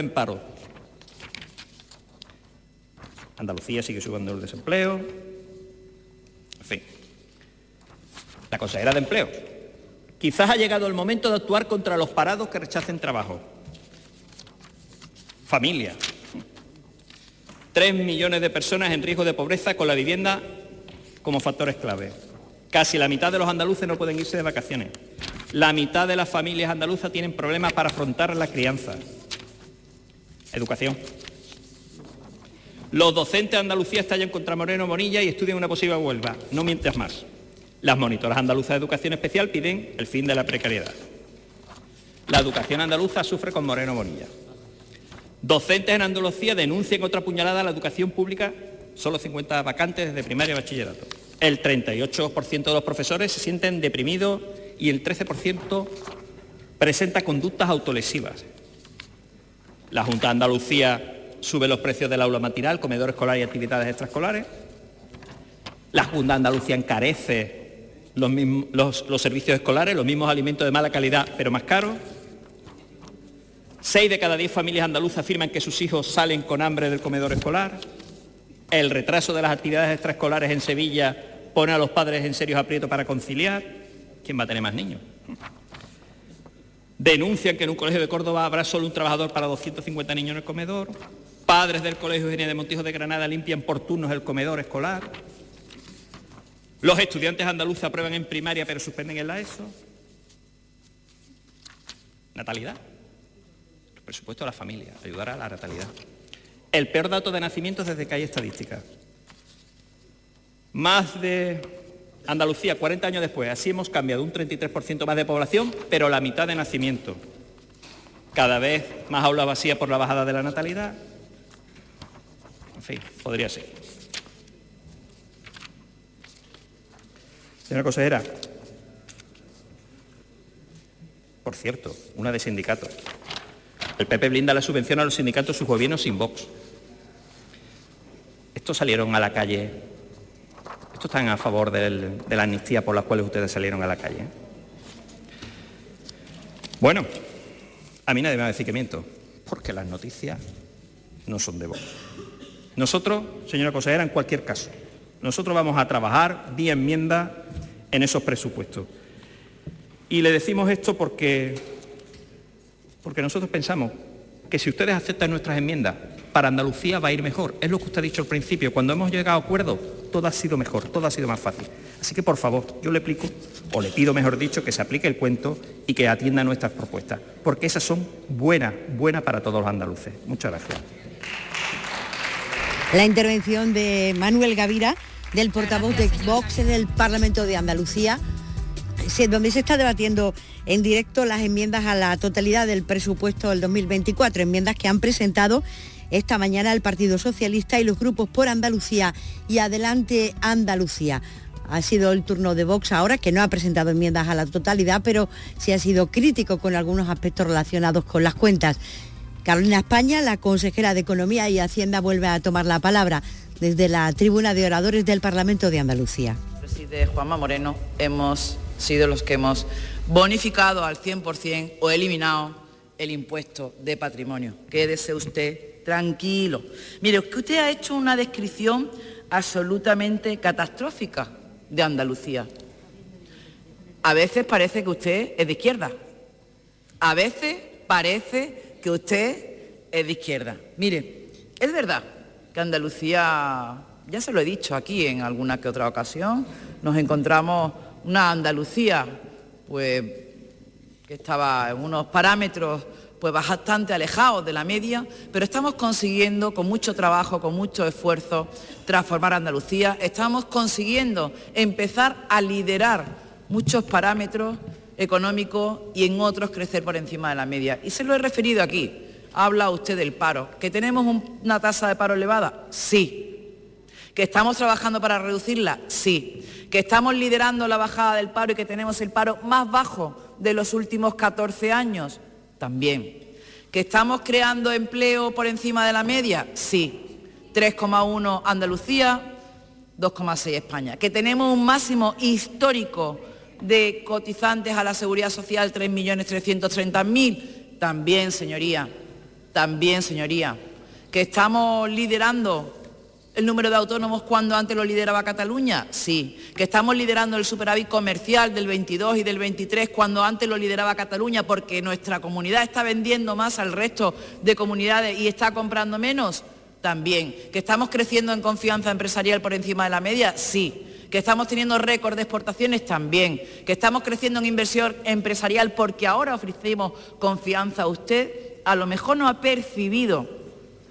en paro. Andalucía sigue subiendo el desempleo. En fin. La consejera de empleo. Quizás ha llegado el momento de actuar contra los parados que rechacen trabajo. Familia. Tres millones de personas en riesgo de pobreza con la vivienda como factores clave. Casi la mitad de los andaluces no pueden irse de vacaciones. La mitad de las familias andaluzas tienen problemas para afrontar la crianza. Educación. Los docentes de Andalucía estallan contra Moreno Bonilla y estudian una posible huelga. No mientes más. Las monitoras andaluzas de educación especial piden el fin de la precariedad. La educación andaluza sufre con Moreno Bonilla. Docentes en Andalucía denuncian otra puñalada a la educación pública, solo 50 vacantes desde primaria y bachillerato. El 38% de los profesores se sienten deprimidos y el 13% presenta conductas autolesivas. La Junta de Andalucía sube los precios del aula matinal, comedor escolar y actividades extraescolares. La Junta de Andalucía encarece los, servicios escolares, los mismos alimentos de mala calidad pero más caros. Seis de cada diez familias andaluzas afirman que sus hijos salen con hambre del comedor escolar. El retraso de las actividades extraescolares en Sevilla pone a los padres en serios aprietos para conciliar. ¿Quién va a tener más niños? Denuncian que en un colegio de Córdoba habrá solo un trabajador para 250 niños en el comedor. Padres del Colegio Eugenia de Montijo de Granada limpian por turnos el comedor escolar. Los estudiantes andaluces aprueban en primaria pero suspenden en la ESO. Natalidad. El presupuesto de la familia, ayudar a la natalidad. El peor dato de nacimientos desde que hay estadísticas. Más de Andalucía, 40 años después, así hemos cambiado un 33% más de población, pero la mitad de nacimiento. Cada vez más aula vacía por la bajada de la natalidad. En fin, podría ser. Señora consejera, por cierto, una de sindicatos. El PP blinda la subvención a los sindicatos sus gobiernos sin Vox. Estos salieron a la calle, estos están a favor de la amnistía por la cual ustedes salieron a la calle. Bueno, a mí nadie me va a decir que miento, porque las noticias no son de Vox. Nosotros, señora consejera, en cualquier caso, nosotros vamos a trabajar vía enmienda en esos presupuestos. Y le decimos esto porque, porque nosotros pensamos que si ustedes aceptan nuestras enmiendas, para Andalucía va a ir mejor. Es lo que usted ha dicho al principio. Cuando hemos llegado a acuerdo, todo ha sido mejor, todo ha sido más fácil. Así que, por favor, yo le explico, o le pido, mejor dicho, que se aplique el cuento y que atienda nuestras propuestas, porque esas son buenas, buenas para todos los andaluces. Muchas gracias. La intervención de Manuel Gavira del portavoz de Vox en el Parlamento de Andalucía, donde se está debatiendo en directo las enmiendas a la totalidad del presupuesto del 2024, enmiendas que han presentado esta mañana el Partido Socialista y los grupos por Andalucía y Adelante Andalucía. Ha sido el turno de Vox ahora, que no ha presentado enmiendas a la totalidad, pero sí ha sido crítico con algunos aspectos relacionados con las cuentas. Carolina España, la consejera de Economía y Hacienda, vuelve a tomar la palabra desde la tribuna de oradores del Parlamento de Andalucía. Preside Juanma Moreno, hemos sido los que hemos bonificado al 100% o eliminado el impuesto de patrimonio. Quédese usted tranquilo. Mire, que usted ha hecho una descripción absolutamente catastrófica de Andalucía. A veces parece que usted es de izquierda. A veces parece que usted es de izquierda. Mire, es verdad que Andalucía, ya se lo he dicho aquí en alguna que otra ocasión, nos encontramos una Andalucía pues, que estaba en unos parámetros pues bastante alejados de la media, pero estamos consiguiendo con mucho trabajo, con mucho esfuerzo, transformar Andalucía. Estamos consiguiendo empezar a liderar muchos parámetros económicos y en otros crecer por encima de la media. Y se lo he referido aquí. Habla usted del paro. ¿Que tenemos una tasa de paro elevada? Sí. ¿Que estamos trabajando para reducirla? Sí. ¿Que estamos liderando la bajada del paro y que tenemos el paro más bajo de los últimos 14 años? También. ¿Que estamos creando empleo por encima de la media? Sí. 3,1 Andalucía, 2,6 España. ¿Que tenemos un máximo histórico de cotizantes a la Seguridad Social, 3.330.000? También, señoría. También, señoría, que estamos liderando el número de autónomos cuando antes lo lideraba Cataluña? Sí. ¿Que estamos liderando el superávit comercial del 22 y del 23 cuando antes lo lideraba Cataluña porque nuestra comunidad está vendiendo más al resto de comunidades y está comprando menos? También. ¿Que estamos creciendo en confianza empresarial por encima de la media? Sí. ¿Que estamos teniendo récord de exportaciones? También. ¿Que estamos creciendo en inversión empresarial porque ahora ofrecemos confianza a usted? A lo mejor no ha percibido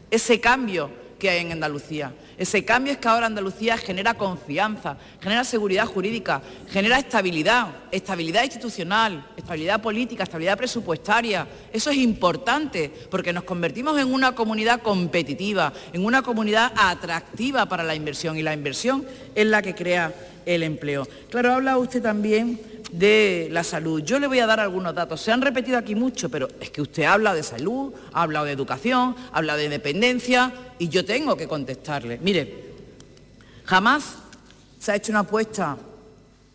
ese cambio que hay en Andalucía. Ese cambio es que ahora Andalucía genera confianza, genera seguridad jurídica, genera estabilidad, estabilidad institucional, estabilidad política, estabilidad presupuestaria. Eso es importante porque nos convertimos en una comunidad competitiva, en una comunidad atractiva para la inversión y la inversión es la que crea el empleo. Claro, habla usted también de la salud. Yo le voy a dar algunos datos. Se han repetido aquí mucho, pero es que usted habla de salud, ha hablado de educación, habla de dependencia y yo tengo que contestarle. Mire, jamás se ha hecho una apuesta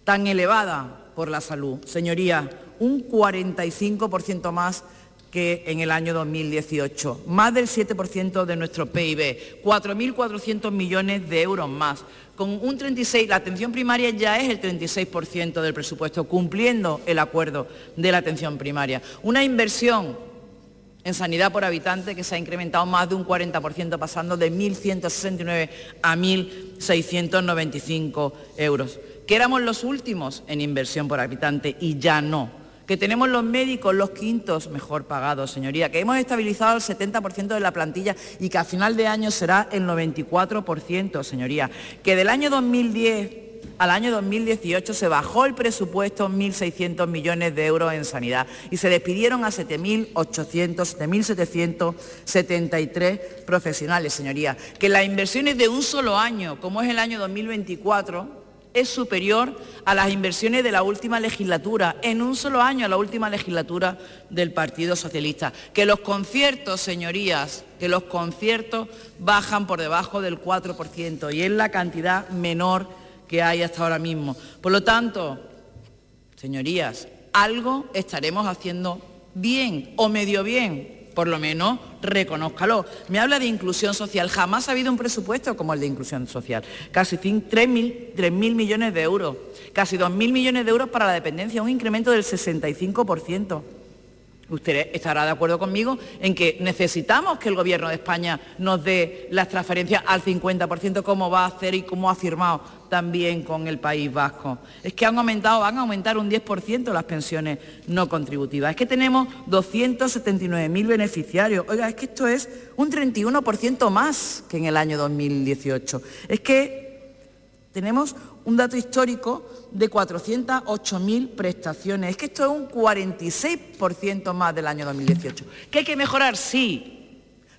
tan elevada por la salud. Señoría, un 45% más que en el año 2018, más del 7% de nuestro PIB, 4.400 millones de euros más con un 36, la atención primaria ya es el 36% del presupuesto, cumpliendo el acuerdo de la atención primaria. Una inversión en sanidad por habitante que se ha incrementado más de un 40%, pasando de 1.169 a 1.695 euros. Que éramos los últimos en inversión por habitante y ya no que tenemos los médicos los quintos mejor pagados, señoría, que hemos estabilizado el 70% de la plantilla y que a final de año será el 94%, señoría, que del año 2010 al año 2018 se bajó el presupuesto 1.600 millones de euros en sanidad y se despidieron a 7.800, 7.773 profesionales, señoría. Que las inversiones de un solo año, como es el año 2024, es superior a las inversiones de la última legislatura, en un solo año a la última legislatura del Partido Socialista. Que los conciertos, señorías, que los conciertos bajan por debajo del 4% y es la cantidad menor que hay hasta ahora mismo. Por lo tanto, señorías, algo estaremos haciendo bien o medio bien por lo menos reconózcalo. Me habla de inclusión social. Jamás ha habido un presupuesto como el de inclusión social. Casi 3.000 millones de euros. Casi 2.000 millones de euros para la dependencia, un incremento del 65%. Usted estará de acuerdo conmigo en que necesitamos que el Gobierno de España nos dé las transferencias al 50%, como va a hacer y como ha firmado también con el País Vasco. Es que han aumentado, van a aumentar un 10% las pensiones no contributivas. Es que tenemos 279.000 beneficiarios. Oiga, es que esto es un 31% más que en el año 2018. Es que tenemos un dato histórico de 408.000 prestaciones. Es que esto es un 46% más del año 2018. ¿Que hay que mejorar? Sí.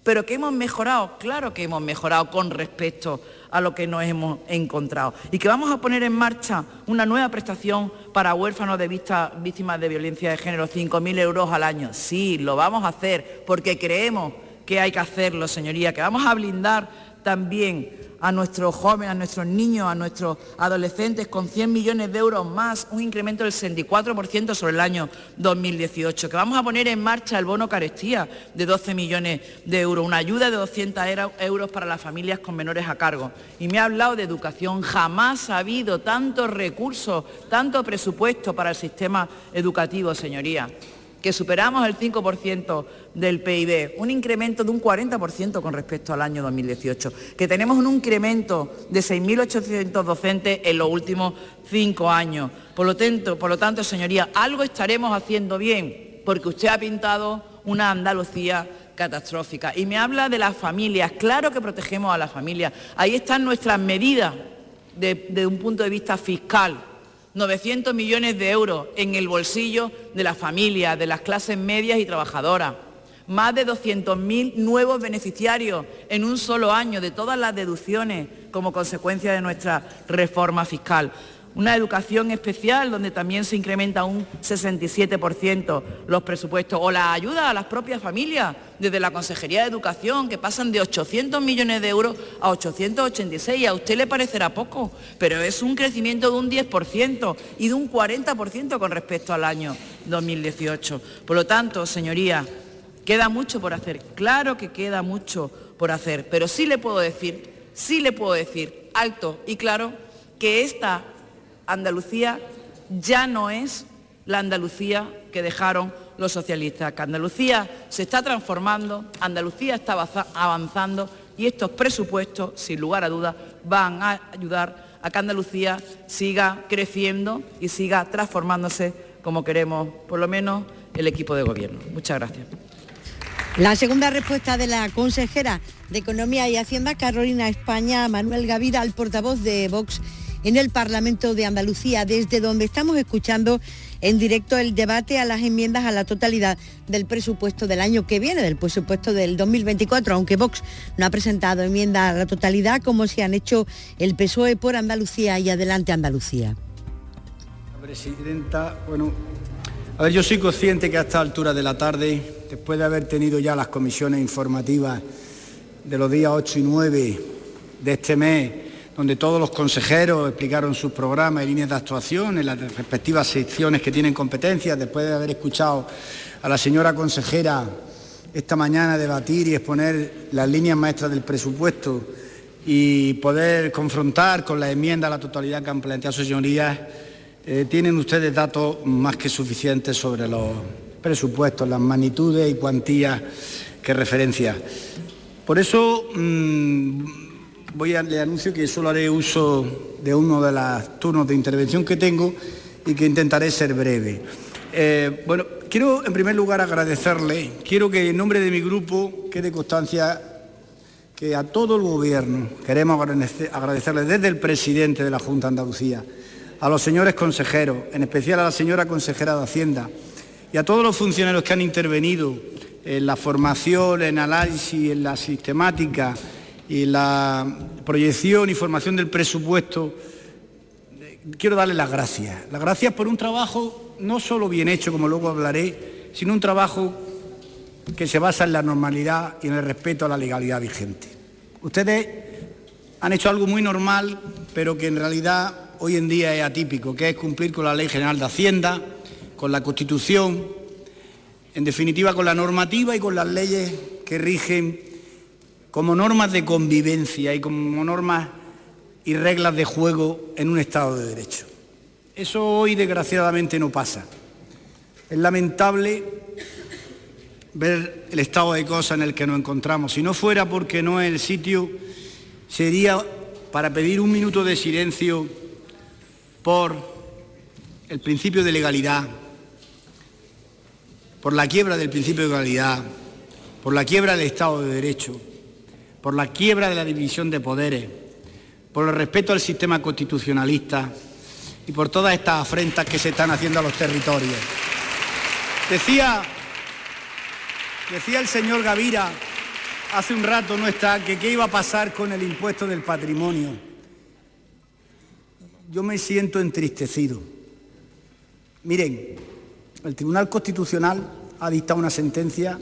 ¿Pero que hemos mejorado? Claro que hemos mejorado con respecto a lo que nos hemos encontrado. Y que vamos a poner en marcha una nueva prestación para huérfanos de víctimas de violencia de género, 5.000 euros al año. Sí, lo vamos a hacer porque creemos que hay que hacerlo, señoría, que vamos a blindar también a nuestros jóvenes, a nuestros niños, a nuestros adolescentes con 100 millones de euros más, un incremento del 64% sobre el año 2018, que vamos a poner en marcha el bono carestía de 12 millones de euros, una ayuda de 200 euros para las familias con menores a cargo. Y me ha hablado de educación, jamás ha habido tantos recursos, tanto presupuesto para el sistema educativo, señoría que superamos el 5% del PIB, un incremento de un 40% con respecto al año 2018, que tenemos un incremento de 6.800 docentes en los últimos cinco años. Por lo tanto, por señoría, algo estaremos haciendo bien, porque usted ha pintado una Andalucía catastrófica. Y me habla de las familias, claro que protegemos a las familias. Ahí están nuestras medidas desde un punto de vista fiscal 900 millones de euros en el bolsillo de las familias, de las clases medias y trabajadoras. Más de 200.000 nuevos beneficiarios en un solo año de todas las deducciones como consecuencia de nuestra reforma fiscal una educación especial donde también se incrementa un 67% los presupuestos, o la ayuda a las propias familias desde la Consejería de Educación, que pasan de 800 millones de euros a 886. A usted le parecerá poco, pero es un crecimiento de un 10% y de un 40% con respecto al año 2018. Por lo tanto, señoría, Queda mucho por hacer, claro que queda mucho por hacer, pero sí le puedo decir, sí le puedo decir alto y claro que esta Andalucía ya no es la Andalucía que dejaron los socialistas, que Andalucía se está transformando, Andalucía está avanzando y estos presupuestos, sin lugar a dudas, van a ayudar a que Andalucía siga creciendo y siga transformándose como queremos, por lo menos, el equipo de gobierno. Muchas gracias. La segunda respuesta de la consejera de Economía y Hacienda, Carolina España, Manuel Gavira, al portavoz de Vox en el Parlamento de Andalucía, desde donde estamos escuchando en directo el debate a las enmiendas a la totalidad del presupuesto del año que viene, del presupuesto del 2024, aunque Vox no ha presentado enmienda a la totalidad como se han hecho el PSOE por Andalucía y Adelante Andalucía. Presidenta, bueno, a ver, yo soy consciente que a esta altura de la tarde, después de haber tenido ya las comisiones informativas de los días 8 y 9 de este mes, donde todos los consejeros explicaron sus programas y líneas de actuación en las respectivas secciones que tienen competencias, después de haber escuchado a la señora consejera esta mañana debatir y exponer las líneas maestras del presupuesto y poder confrontar con la enmienda a la totalidad que han planteado sus señorías, eh, tienen ustedes datos más que suficientes sobre los presupuestos, las magnitudes y cuantías que referencia. Por eso mm, voy a, le anuncio que solo haré uso de uno de los turnos de intervención que tengo y que intentaré ser breve. Eh, bueno, quiero en primer lugar agradecerle, quiero que en nombre de mi grupo quede constancia que a todo el Gobierno queremos agradecerle desde el presidente de la Junta de Andalucía, a los señores consejeros, en especial a la señora consejera de Hacienda y a todos los funcionarios que han intervenido en la formación, en análisis, en la sistemática y la proyección y formación del presupuesto, quiero darle las gracias. Las gracias por un trabajo no solo bien hecho, como luego hablaré, sino un trabajo que se basa en la normalidad y en el respeto a la legalidad vigente. Ustedes han hecho algo muy normal, pero que en realidad hoy en día es atípico, que es cumplir con la Ley General de Hacienda, con la Constitución, en definitiva con la normativa y con las leyes que rigen como normas de convivencia y como normas y reglas de juego en un Estado de Derecho. Eso hoy desgraciadamente no pasa. Es lamentable ver el estado de cosas en el que nos encontramos. Si no fuera porque no es el sitio, sería para pedir un minuto de silencio por el principio de legalidad, por la quiebra del principio de legalidad, por la quiebra del Estado de Derecho, por la quiebra de la división de poderes, por el respeto al sistema constitucionalista y por todas estas afrentas que se están haciendo a los territorios. Decía, decía el señor Gavira hace un rato, no está, que qué iba a pasar con el impuesto del patrimonio. Yo me siento entristecido. Miren, el Tribunal Constitucional ha dictado una sentencia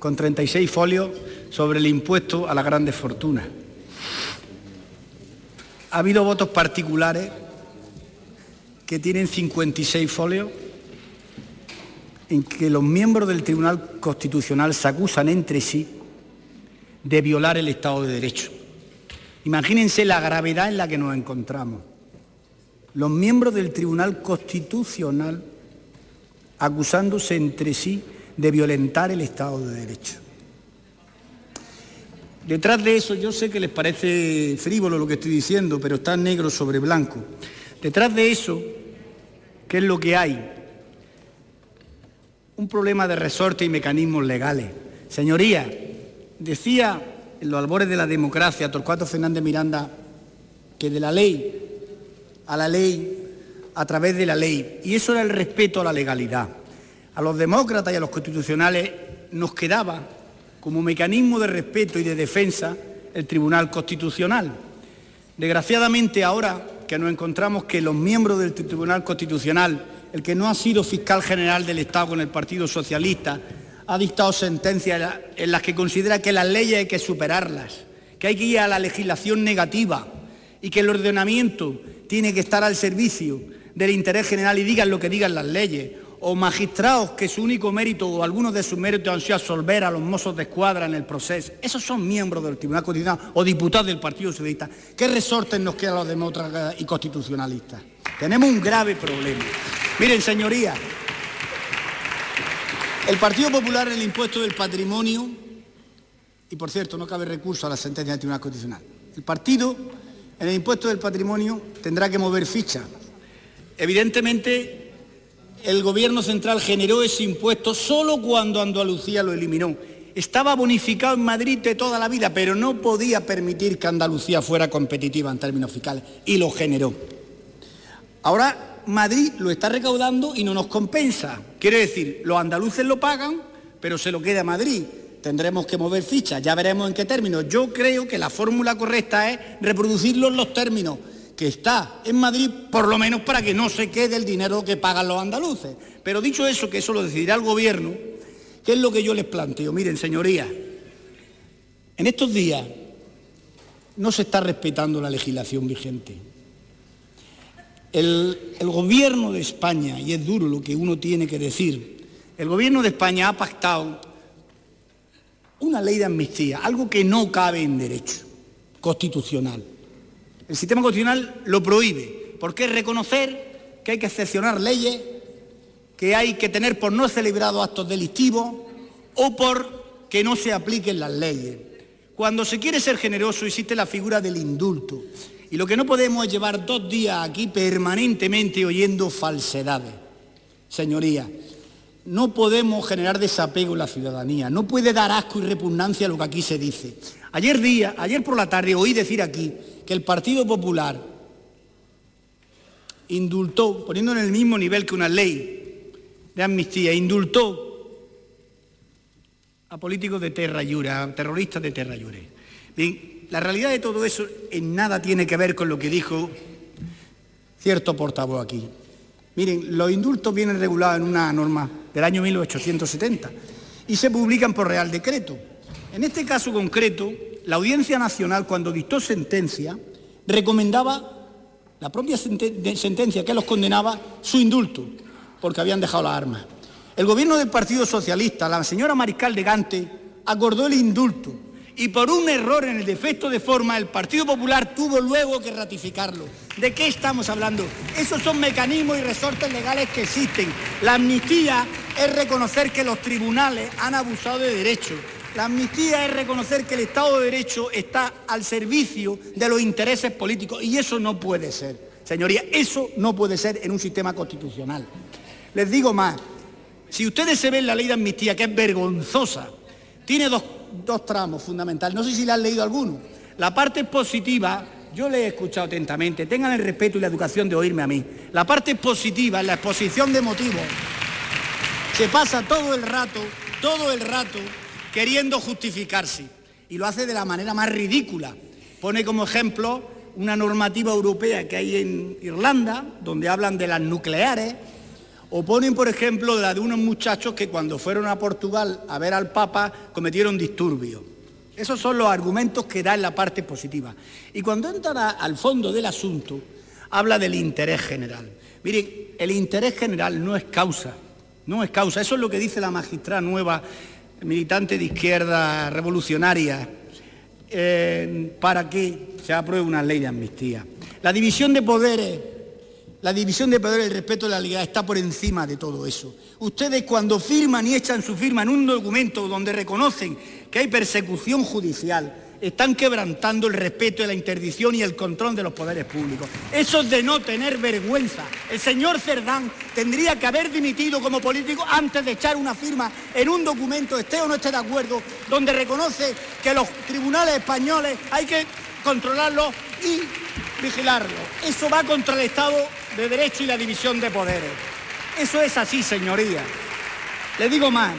con 36 folios sobre el impuesto a las grandes fortunas. Ha habido votos particulares que tienen 56 folios en que los miembros del Tribunal Constitucional se acusan entre sí de violar el Estado de Derecho. Imagínense la gravedad en la que nos encontramos. Los miembros del Tribunal Constitucional acusándose entre sí de violentar el Estado de Derecho. Detrás de eso, yo sé que les parece frívolo lo que estoy diciendo, pero está negro sobre blanco. Detrás de eso, ¿qué es lo que hay? Un problema de resorte y mecanismos legales. Señoría, decía en los albores de la democracia Torcuato Fernández Miranda que de la ley a la ley, a través de la ley, y eso era el respeto a la legalidad. A los demócratas y a los constitucionales nos quedaba como mecanismo de respeto y de defensa el Tribunal Constitucional. Desgraciadamente ahora que nos encontramos que los miembros del Tribunal Constitucional, el que no ha sido fiscal general del Estado con el Partido Socialista, ha dictado sentencias en las que considera que las leyes hay que superarlas, que hay que ir a la legislación negativa y que el ordenamiento tiene que estar al servicio del interés general y digan lo que digan las leyes o magistrados que su único mérito o algunos de sus méritos han sido absolver a los mozos de escuadra en el proceso, esos son miembros del Tribunal Constitucional o diputados del Partido Socialista. ¿Qué resortes nos quedan los demócratas y constitucionalistas? Tenemos un grave problema. Miren, señorías, el Partido Popular en el impuesto del patrimonio, y por cierto, no cabe recurso a la sentencia del Tribunal Constitucional, el partido en el impuesto del patrimonio tendrá que mover ficha. Evidentemente, el Gobierno central generó ese impuesto solo cuando Andalucía lo eliminó. Estaba bonificado en Madrid de toda la vida, pero no podía permitir que Andalucía fuera competitiva en términos fiscales y lo generó. Ahora Madrid lo está recaudando y no nos compensa. Quiere decir, los andaluces lo pagan, pero se lo queda a Madrid. Tendremos que mover fichas, ya veremos en qué términos. Yo creo que la fórmula correcta es reproducirlo en los términos que está en Madrid, por lo menos para que no se quede el dinero que pagan los andaluces. Pero dicho eso, que eso lo decidirá el Gobierno, ¿qué es lo que yo les planteo? Miren, señorías, en estos días no se está respetando la legislación vigente. El, el, Gobierno de España, y es duro lo que uno tiene que decir, el Gobierno de España ha pactado una ley de amnistía, algo que no cabe en derecho constitucional. El sistema constitucional lo prohíbe, porque es reconocer que hay que excepcionar leyes, que hay que tener por no celebrados actos delictivos o por que no se apliquen las leyes. Cuando se quiere ser generoso existe la figura del indulto. Y lo que no podemos es llevar dos días aquí permanentemente oyendo falsedades. Señoría, no podemos generar desapego en la ciudadanía. No puede dar asco y repugnancia lo que aquí se dice. Ayer día, ayer por la tarde oí decir aquí que el Partido Popular indultó, poniendo en el mismo nivel que una ley de amnistía, indultó a políticos de Terra Llura, a terroristas de Terra Llure. Bien, la realidad de todo eso en nada tiene que ver con lo que dijo cierto portavoz aquí. Miren, los indultos vienen regulados en una norma del año 1870 y se publican por Real Decreto. En este caso concreto, la Audiencia Nacional, cuando dictó sentencia, recomendaba la propia sentencia que los condenaba su indulto, porque habían dejado las armas. El gobierno del Partido Socialista, la señora Mariscal de Gante, acordó el indulto y por un error en el defecto de forma el Partido Popular tuvo luego que ratificarlo. ¿De qué estamos hablando? Esos son mecanismos y resortes legales que existen. La amnistía es reconocer que los tribunales han abusado de derechos la amnistía es reconocer que el Estado de Derecho está al servicio de los intereses políticos y eso no puede ser. Señoría, eso no puede ser en un sistema constitucional. Les digo más, si ustedes se ven la ley de amnistía, que es vergonzosa, tiene dos, dos tramos fundamentales, no sé si la han leído alguno. La parte positiva, yo le he escuchado atentamente, tengan el respeto y la educación de oírme a mí. La parte positiva, la exposición de motivos, se pasa todo el rato, todo el rato queriendo justificarse. Y lo hace de la manera más ridícula. Pone como ejemplo una normativa europea que hay en Irlanda, donde hablan de las nucleares, o ponen, por ejemplo, la de unos muchachos que cuando fueron a Portugal a ver al Papa cometieron disturbios. Esos son los argumentos que da en la parte positiva. Y cuando entra al fondo del asunto, habla del interés general. Miren, el interés general no es causa, no es causa. Eso es lo que dice la magistrada nueva militante de izquierda revolucionaria, eh, para que se apruebe una ley de amnistía. La división de poderes, la división de poderes, el respeto de la legalidad está por encima de todo eso. Ustedes cuando firman y echan su firma en un documento donde reconocen que hay persecución judicial, están quebrantando el respeto de la interdicción y el control de los poderes públicos. Eso es de no tener vergüenza. El señor Cerdán tendría que haber dimitido como político antes de echar una firma en un documento, esté o no esté de acuerdo, donde reconoce que los tribunales españoles hay que controlarlos y vigilarlos. Eso va contra el Estado de Derecho y la división de poderes. Eso es así, señoría. Le digo más,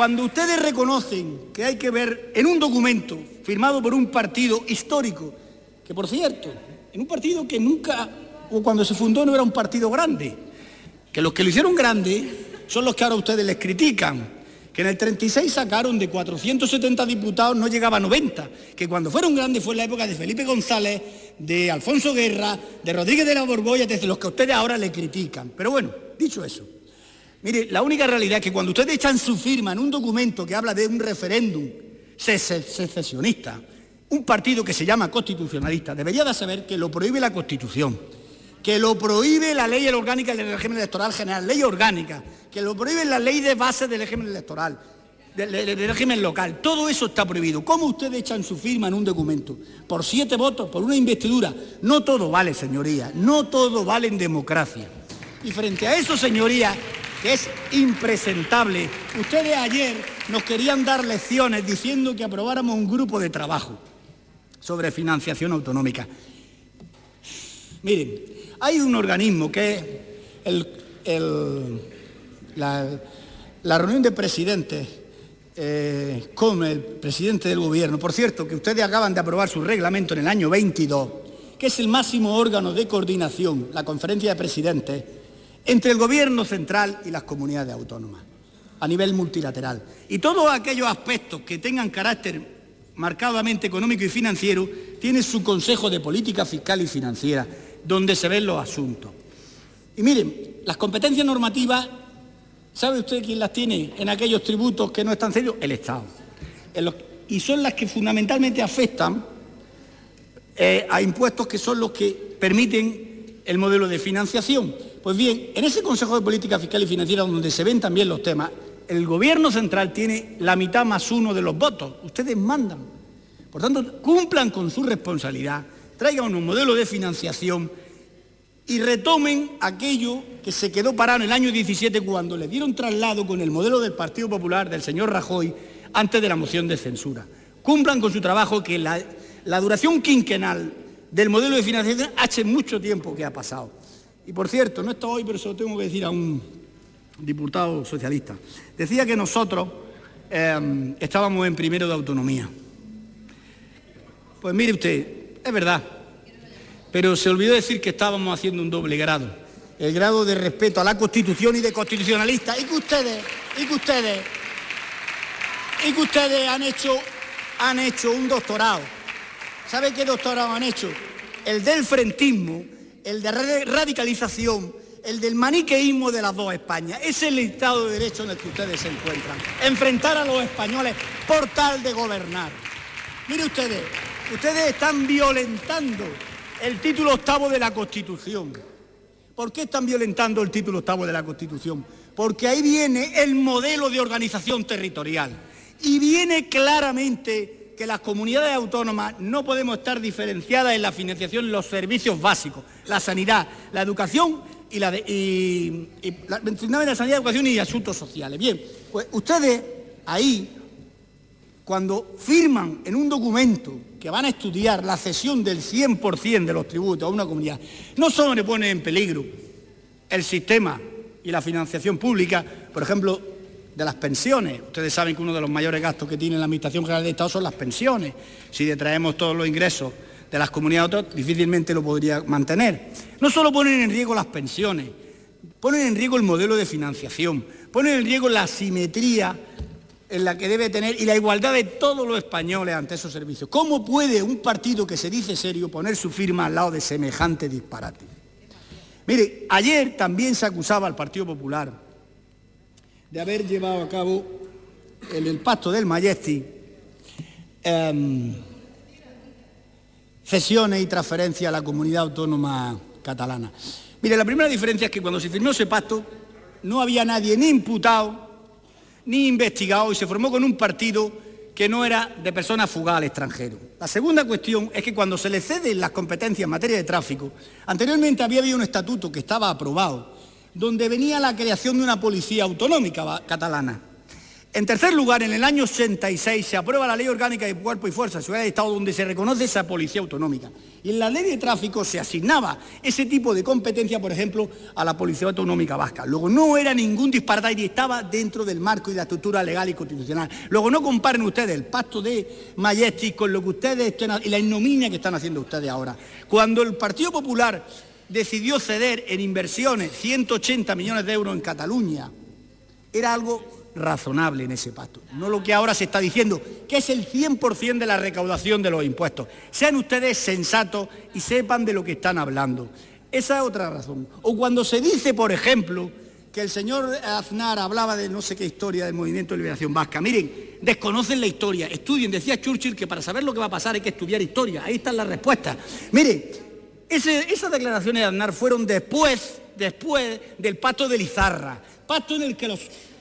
cuando ustedes reconocen que hay que ver en un documento firmado por un partido histórico, que por cierto, en un partido que nunca, o cuando se fundó no era un partido grande, que los que lo hicieron grande son los que ahora ustedes les critican, que en el 36 sacaron de 470 diputados, no llegaba a 90, que cuando fueron grandes fue en la época de Felipe González, de Alfonso Guerra, de Rodríguez de la Borbolla, desde los que ustedes ahora le critican. Pero bueno, dicho eso, Mire, la única realidad es que cuando ustedes echan su firma en un documento que habla de un referéndum secesionista, un partido que se llama constitucionalista, debería de saber que lo prohíbe la Constitución, que lo prohíbe la ley orgánica del régimen electoral general, ley orgánica, que lo prohíbe la ley de base del régimen electoral, del, régimen local. Todo eso está prohibido. ¿Cómo ustedes echan su firma en un documento? Por siete votos, por una investidura. No todo vale, señoría, no todo vale en democracia. Y frente a eso, señoría, es impresentable. Ustedes ayer nos querían dar lecciones diciendo que aprobáramos un grupo de trabajo sobre financiación autonómica. Miren, hay un organismo que es la, reunión de presidentes eh, con el presidente del gobierno. Por cierto, que ustedes acaban de aprobar su reglamento en el año 22, que es el máximo órgano de coordinación, la conferencia de presidentes entre el Gobierno central y las comunidades autónomas, a nivel multilateral. Y todos aquellos aspectos que tengan carácter marcadamente económico y financiero, tiene su Consejo de Política Fiscal y Financiera, donde se ven los asuntos. Y miren, las competencias normativas, ¿sabe usted quién las tiene en aquellos tributos que no están serios? El Estado. Y son las que fundamentalmente afectan eh, a impuestos que son los que permiten el modelo de financiación. Pues bien, en ese Consejo de Política Fiscal y Financiera donde se ven también los temas, el Gobierno central tiene la mitad más uno de los votos. Ustedes mandan. Por tanto, cumplan con su responsabilidad, traigan un modelo de financiación y retomen aquello que se quedó parado en el año 17 cuando le dieron traslado con el modelo del Partido Popular del señor Rajoy antes de la moción de censura. Cumplan con su trabajo que la, la duración quinquenal del modelo de financiación hace mucho tiempo que ha pasado. Y por cierto, no está hoy, pero se lo tengo que decir a un diputado socialista. Decía que nosotros em, estábamos en primero de autonomía. Pues mire usted, es verdad, pero se olvidó decir que estábamos haciendo un doble grado. El grado de respeto a la Constitución y de constitucionalista. Y que ustedes, y que ustedes, y que ustedes han hecho, han hecho un doctorado. ¿Sabe qué doctorado han hecho? El del frentismo el de radicalización, el del maniqueísmo de las dos Españas. Es el Estado de Derecho en el que ustedes se encuentran. Enfrentar a los españoles por tal de gobernar. Mire ustedes, ustedes están violentando el título octavo de la Constitución. ¿Por qué están violentando el título octavo de la Constitución? Porque ahí viene el modelo de organización territorial y viene claramente que las comunidades autónomas no podemos estar diferenciadas en la financiación de los servicios básicos, la sanidad, la educación y la, y, la, sanidad, educación y asuntos sociales. Bien, pues ustedes ahí, cuando firman en un documento que van a estudiar la cesión del 100% de los tributos a una comunidad, no solo le ponen en peligro el sistema y la financiación pública, por ejemplo, de las pensiones. Ustedes saben que uno de los mayores gastos que tiene la Administración General de Estado son las pensiones. Si detraemos todos los ingresos de las comunidades autónomas, difícilmente lo podría mantener. No solo ponen en riesgo las pensiones, ponen en riesgo el modelo de financiación, ponen en riesgo la simetría en la que debe tener y la igualdad de todos los españoles ante esos servicios. ¿Cómo puede un partido que se dice serio poner su firma al lado de semejante disparate? Mire, ayer también se acusaba al Partido Popular de haber llevado a cabo en el pacto del Mayesti em, cesiones y transferencias a la comunidad autónoma catalana. Mire, la primera diferencia es que cuando se firmó ese pacto no había nadie ni imputado ni investigado y se formó con un partido que no era de personas fugadas al extranjero. La segunda cuestión es que cuando se le ceden las competencias en materia de tráfico, anteriormente había habido un estatuto que estaba aprobado donde venía la creación de una policía autonómica catalana. En tercer lugar, en el año 86 se aprueba la Ley Orgánica de Cuerpo y Fuerza Seguridad de Estado donde se reconoce esa policía autonómica. Y en la ley de tráfico se asignaba ese tipo de competencia, por ejemplo, a la Policía Autonómica Vasca. Luego no era ningún disparate y estaba dentro del marco y la estructura legal y constitucional. Luego no comparen ustedes el pacto de Majestic con lo que ustedes están y la ignominia que están haciendo ustedes ahora. Cuando el Partido Popular decidió ceder en inversiones 180 millones de euros en Cataluña, era algo razonable en ese pacto. No lo que ahora se está diciendo, que es el 100% de la recaudación de los impuestos. Sean ustedes sensatos y sepan de lo que están hablando. Esa es otra razón. O cuando se dice, por ejemplo, que el señor Aznar hablaba de no sé qué historia del movimiento de liberación vasca. Miren, desconocen la historia, estudien. Decía Churchill que para saber lo que va a pasar hay que estudiar historia. Ahí están las respuestas. Miren, esas declaraciones de Aznar fueron después, después del pacto de Lizarra, pacto en el que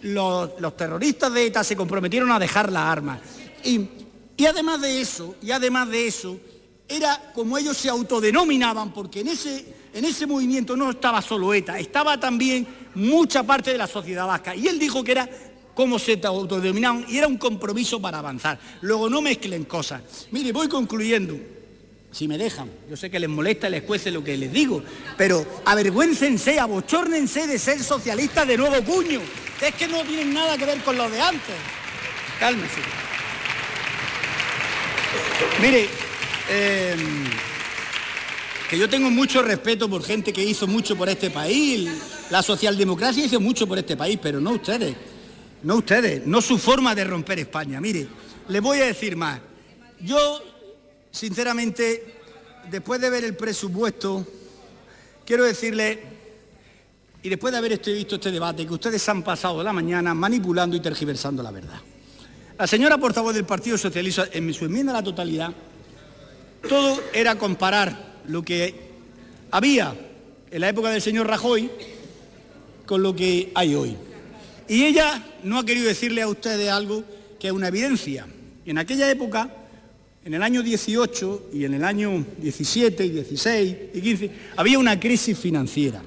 los, terroristas de ETA se comprometieron a dejar las armas. Y, y además de eso, y además de eso, era como ellos se autodenominaban, porque en ese, en ese movimiento no estaba solo ETA, estaba también mucha parte de la sociedad vasca. Y él dijo que era como se autodenominaban y era un compromiso para avanzar. Luego no mezclen cosas. Mire, voy concluyendo. Si me dejan, yo sé que les molesta les cuece lo que les digo, pero avergüéncense, abochórnense de ser socialistas de nuevo puño. Es que no tienen nada que ver con lo de antes. Cálmese. Mire, em, que yo tengo mucho respeto por gente que hizo mucho por este país. La socialdemocracia hizo mucho por este país, pero no ustedes. No ustedes, no su forma de romper España. Mire, le voy a decir más. Yo Sinceramente, después de ver el presupuesto, quiero decirle, y después de haber este, visto este debate, que ustedes han pasado la mañana manipulando y tergiversando la verdad. La señora portavoz del Partido Socialista, en su enmienda a la totalidad, todo era comparar lo que había en la época del señor Rajoy con lo que hay hoy. Y ella no ha querido decirle a ustedes algo que es una evidencia. En aquella época en el año 18 y en el año 17 y 16 y 15 había una crisis financiera.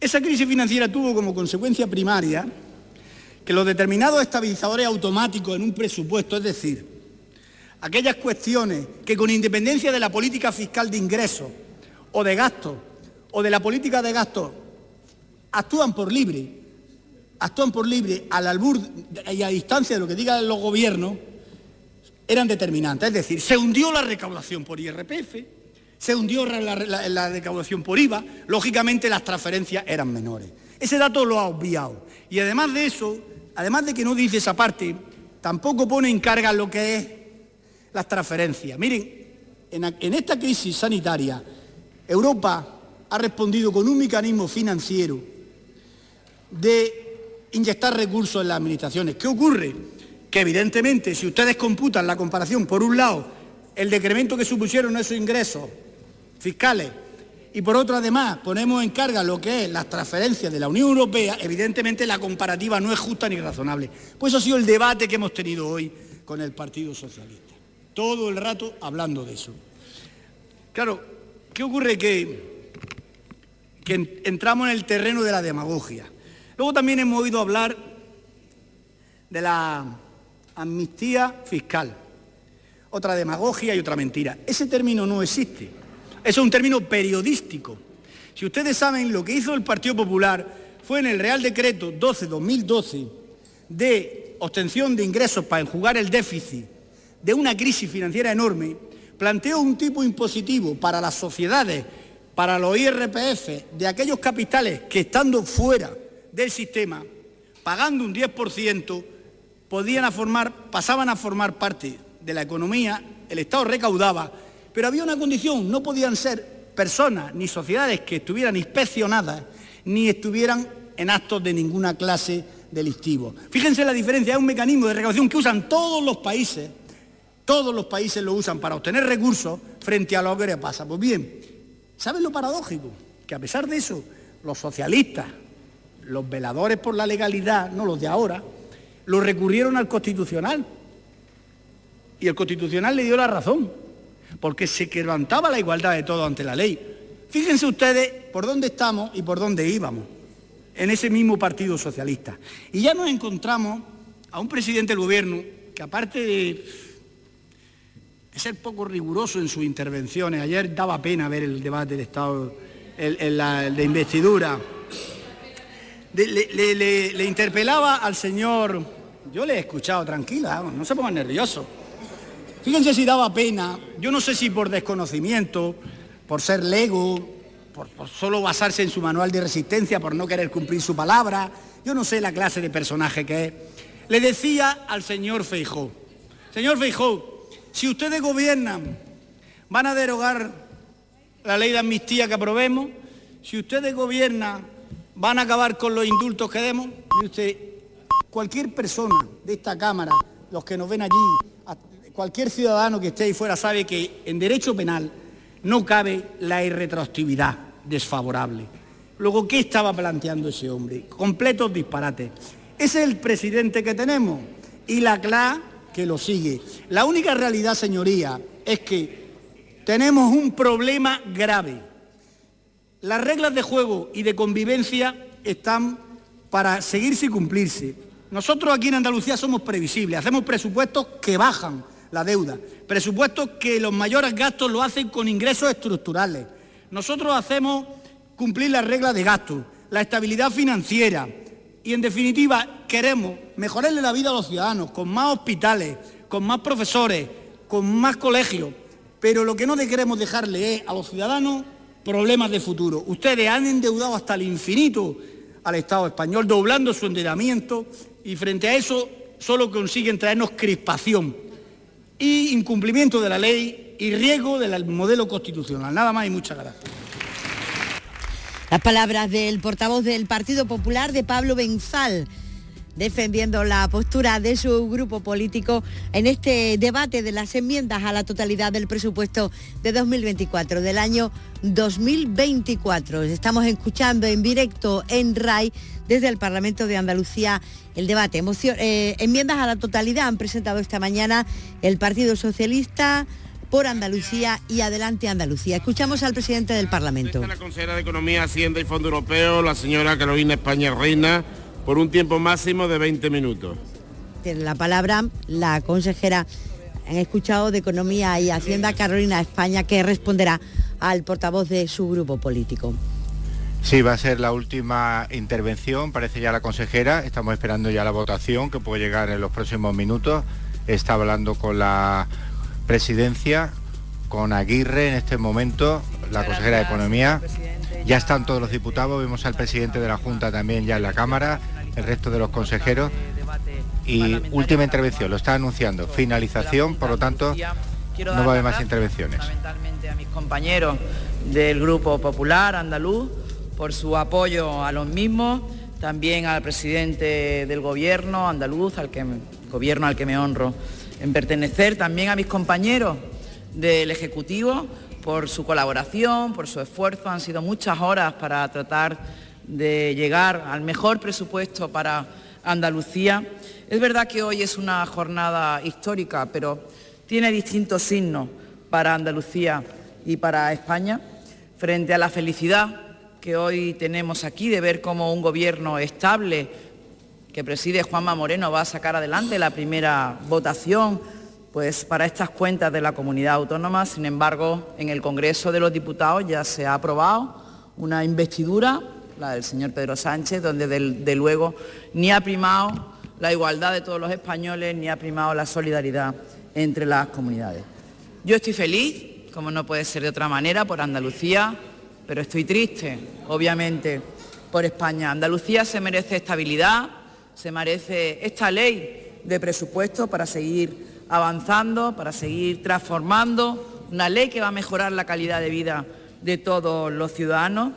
Esa crisis financiera tuvo como consecuencia primaria que los determinados estabilizadores automáticos en un presupuesto, es decir, aquellas cuestiones que con independencia de la política fiscal de ingresos o de gastos o de la política de gastos actúan por libre, actúan por libre al albur y a distancia de lo que digan los gobiernos, eran determinantes. Es decir, se hundió la recaudación por IRPF, se hundió la, recaudación por IVA, lógicamente las transferencias eran menores. Ese dato lo ha obviado. Y además de eso, además de que no dice esa parte, tampoco pone en carga lo que es las transferencias. Miren, en esta crisis sanitaria, Europa ha respondido con un mecanismo financiero de inyectar recursos en las administraciones. ¿Qué ocurre? Que evidentemente si ustedes computan la comparación, por un lado, el decremento que supusieron esos ingresos fiscales y por otro además ponemos en carga lo que es las transferencias de la Unión Europea, evidentemente la comparativa no es justa ni razonable. Pues eso ha sido el debate que hemos tenido hoy con el Partido Socialista. Todo el rato hablando de eso. Claro, ¿qué ocurre? Que, que entramos en el terreno de la demagogia. Luego también hemos oído hablar de la amnistía fiscal. Otra demagogia y otra mentira. Ese término no existe. Eso es un término periodístico. Si ustedes saben lo que hizo el Partido Popular fue en el Real Decreto 12-2012 de obtención de ingresos para enjugar el déficit de una crisis financiera enorme, planteó un tipo impositivo para las sociedades, para los IRPF, de aquellos capitales que estando fuera del sistema, pagando un 10%, podían formar, pasaban a formar parte de la economía, el Estado recaudaba, pero había una condición, no podían ser personas ni sociedades que estuvieran inspeccionadas ni estuvieran en actos de ninguna clase delictivo. Fíjense la diferencia, es un mecanismo de recaudación que usan todos los países, todos los países lo usan para obtener recursos frente a lo que le pasa. Pues bien, ¿saben lo paradójico? Que a pesar de eso, los socialistas, los veladores por la legalidad, no los de ahora, lo recurrieron al Constitucional. Y el Constitucional le dio la razón, porque se levantaba la igualdad de todo ante la ley. Fíjense ustedes por dónde estamos y por dónde íbamos, en ese mismo Partido Socialista. Y ya nos encontramos a un presidente del Gobierno que aparte de, ser poco riguroso en sus intervenciones, ayer daba pena ver el debate del Estado, el, de investidura, le, interpelaba al señor, yo le he escuchado tranquila, no se pongan nervioso. Fíjense si daba pena, yo no sé si por desconocimiento, por ser lego, por, solo basarse en su manual de resistencia, por no querer cumplir su palabra, yo no sé la clase de personaje que es. Le decía al señor Feijó, señor Feijó, si ustedes gobiernan, van a derogar la ley de amnistía que aprobemos, si ustedes gobiernan, van a acabar con los indultos que demos. usted, cualquier persona de esta Cámara, los que nos ven allí, cualquier ciudadano que esté ahí fuera sabe que en derecho penal no cabe la irretroactividad desfavorable. Luego, ¿qué estaba planteando ese hombre? Completos disparates. Ese es el presidente que tenemos y la CLA que lo sigue. La única realidad, señoría, es que tenemos un problema grave. Las reglas de juego y de convivencia están para seguirse y cumplirse. Nosotros aquí en Andalucía somos previsibles, hacemos presupuestos que bajan la deuda, presupuestos que los mayores gastos lo hacen con ingresos estructurales. Nosotros hacemos cumplir las reglas de gasto, la estabilidad financiera y, en definitiva, queremos mejorarle la vida a los ciudadanos con más hospitales, con más profesores, con más colegios, pero lo que no queremos dejarle es a los ciudadanos problemas de futuro. Ustedes han endeudado hasta el infinito al Estado español, doblando su endeudamiento y frente a eso solo consiguen traernos crispación y incumplimiento de la ley y riesgo del modelo constitucional. Nada más y muchas gracias. Las palabras del portavoz del Partido Popular de Pablo Benzal defendiendo la postura de su grupo político en este debate de las enmiendas a la totalidad del presupuesto de 2024, del año 2024. Estamos escuchando en directo en RAI desde el Parlamento de Andalucía el debate. Eh, enmiendas a la totalidad han presentado esta mañana el Partido Socialista, por Andalucía y Adelante Andalucía. Escuchamos al presidente del Parlamento. La consejera de Economía, Hacienda y Fondo Europeo, la señora Carolina España Reina por un tiempo máximo de 20 minutos. Tiene la palabra la consejera, han escuchado de Economía y Hacienda, Carolina España, que responderá al portavoz de su grupo político. Sí, va a ser la última intervención, parece ya la consejera, estamos esperando ya la votación que puede llegar en los próximos minutos. Está hablando con la presidencia, con Aguirre en este momento, la consejera de Economía. Ya están todos los diputados, vemos al presidente de la Junta también ya en la Cámara el resto de los consejeros. Y última intervención, lo está anunciando, finalización, por lo tanto, no va a haber más intervenciones. Fundamentalmente a mis compañeros del Grupo Popular Andaluz por su apoyo a los mismos, también al presidente del Gobierno andaluz, al que, gobierno al que me honro en pertenecer, también a mis compañeros del Ejecutivo por su colaboración, por su esfuerzo. Han sido muchas horas para tratar de llegar al mejor presupuesto para Andalucía. Es verdad que hoy es una jornada histórica, pero tiene distintos signos para Andalucía y para España, frente a la felicidad que hoy tenemos aquí de ver cómo un gobierno estable que preside Juanma Moreno va a sacar adelante la primera votación pues para estas cuentas de la comunidad autónoma. Sin embargo, en el Congreso de los Diputados ya se ha aprobado una investidura la del señor Pedro Sánchez, donde de, luego ni ha primado la igualdad de todos los españoles, ni ha primado la solidaridad entre las comunidades. Yo estoy feliz, como no puede ser de otra manera, por Andalucía, pero estoy triste, obviamente, por España. Andalucía se merece estabilidad, se merece esta ley de presupuesto para seguir avanzando, para seguir transformando, una ley que va a mejorar la calidad de vida de todos los ciudadanos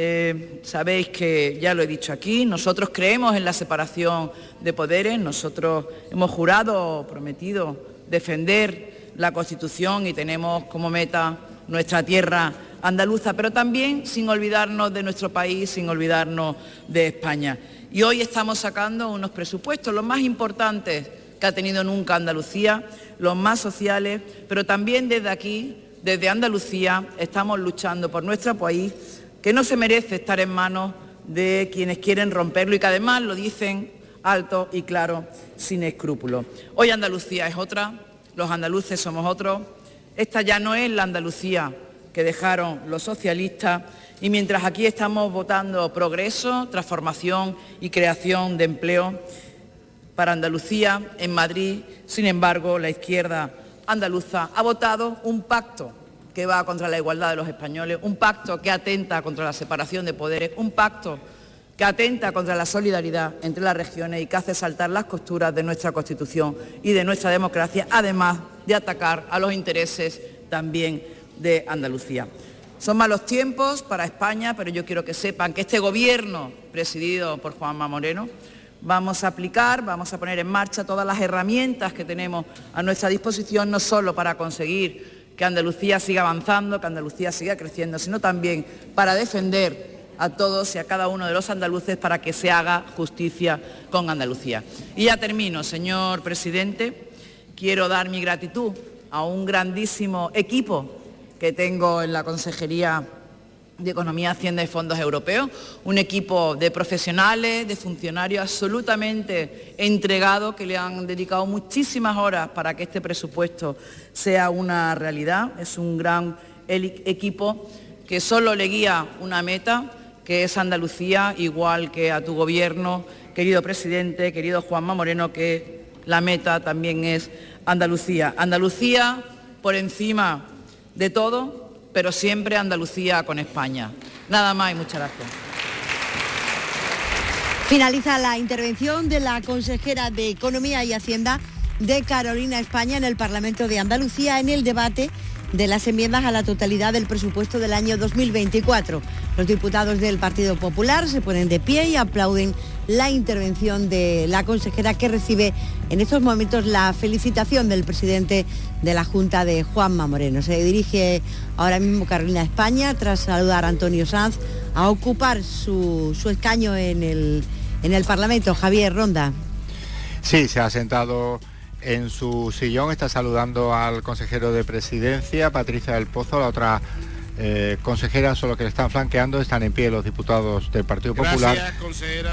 eh, sabéis que ya lo he dicho aquí, nosotros creemos en la separación de poderes, nosotros hemos jurado, prometido defender la Constitución y tenemos como meta nuestra tierra andaluza, pero también sin olvidarnos de nuestro país, sin olvidarnos de España. Y hoy estamos sacando unos presupuestos, los más importantes que ha tenido nunca Andalucía, los más sociales, pero también desde aquí, desde Andalucía, estamos luchando por nuestro país que no se merece estar en manos de quienes quieren romperlo y que además lo dicen alto y claro, sin escrúpulos. Hoy Andalucía es otra, los andaluces somos otros. Esta ya no es la Andalucía que dejaron los socialistas y mientras aquí estamos votando progreso, transformación y creación de empleo para Andalucía, en Madrid, sin embargo, la izquierda andaluza ha votado un pacto que va contra la igualdad de los españoles, un pacto que atenta contra la separación de poderes, un pacto que atenta contra la solidaridad entre las regiones y que hace saltar las costuras de nuestra Constitución y de nuestra democracia, además de atacar a los intereses también de Andalucía. Son malos tiempos para España, pero yo quiero que sepan que este gobierno, presidido por Juanma Moreno, vamos a aplicar, vamos a poner en marcha todas las herramientas que tenemos a nuestra disposición, no solo para conseguir que Andalucía siga avanzando, que Andalucía siga creciendo, sino también para defender a todos y a cada uno de los andaluces para que se haga justicia con Andalucía. Y ya termino, señor presidente. Quiero dar mi gratitud a un grandísimo equipo que tengo en la Consejería de Economía, Hacienda y Fondos Europeos, un equipo de profesionales, de funcionarios absolutamente entregados que le han dedicado muchísimas horas para que este presupuesto sea una realidad. Es un gran equipo que solo le guía una meta, que es Andalucía, igual que a tu gobierno, querido presidente, querido Juanma Moreno, que la meta también es Andalucía. Andalucía por encima de todo, pero siempre Andalucía con España. Nada más y muchas gracias. Finaliza la intervención de la consejera de Economía y Hacienda de Carolina España en el Parlamento de Andalucía en el debate de las enmiendas a la totalidad del presupuesto del año 2024. Los diputados del Partido Popular se ponen de pie y aplauden la intervención de la consejera que recibe en estos momentos la felicitación del presidente de la Junta de Juanma Moreno. Se dirige ahora mismo Carolina España tras saludar a Antonio Sanz a ocupar su, escaño en el, en el Parlamento. Javier Ronda. Sí, se ha sentado en su sillón, está saludando al consejero de presidencia, Patricia del Pozo, la otra eh, consejera, solo que le están flanqueando, están en pie los diputados del Partido Popular.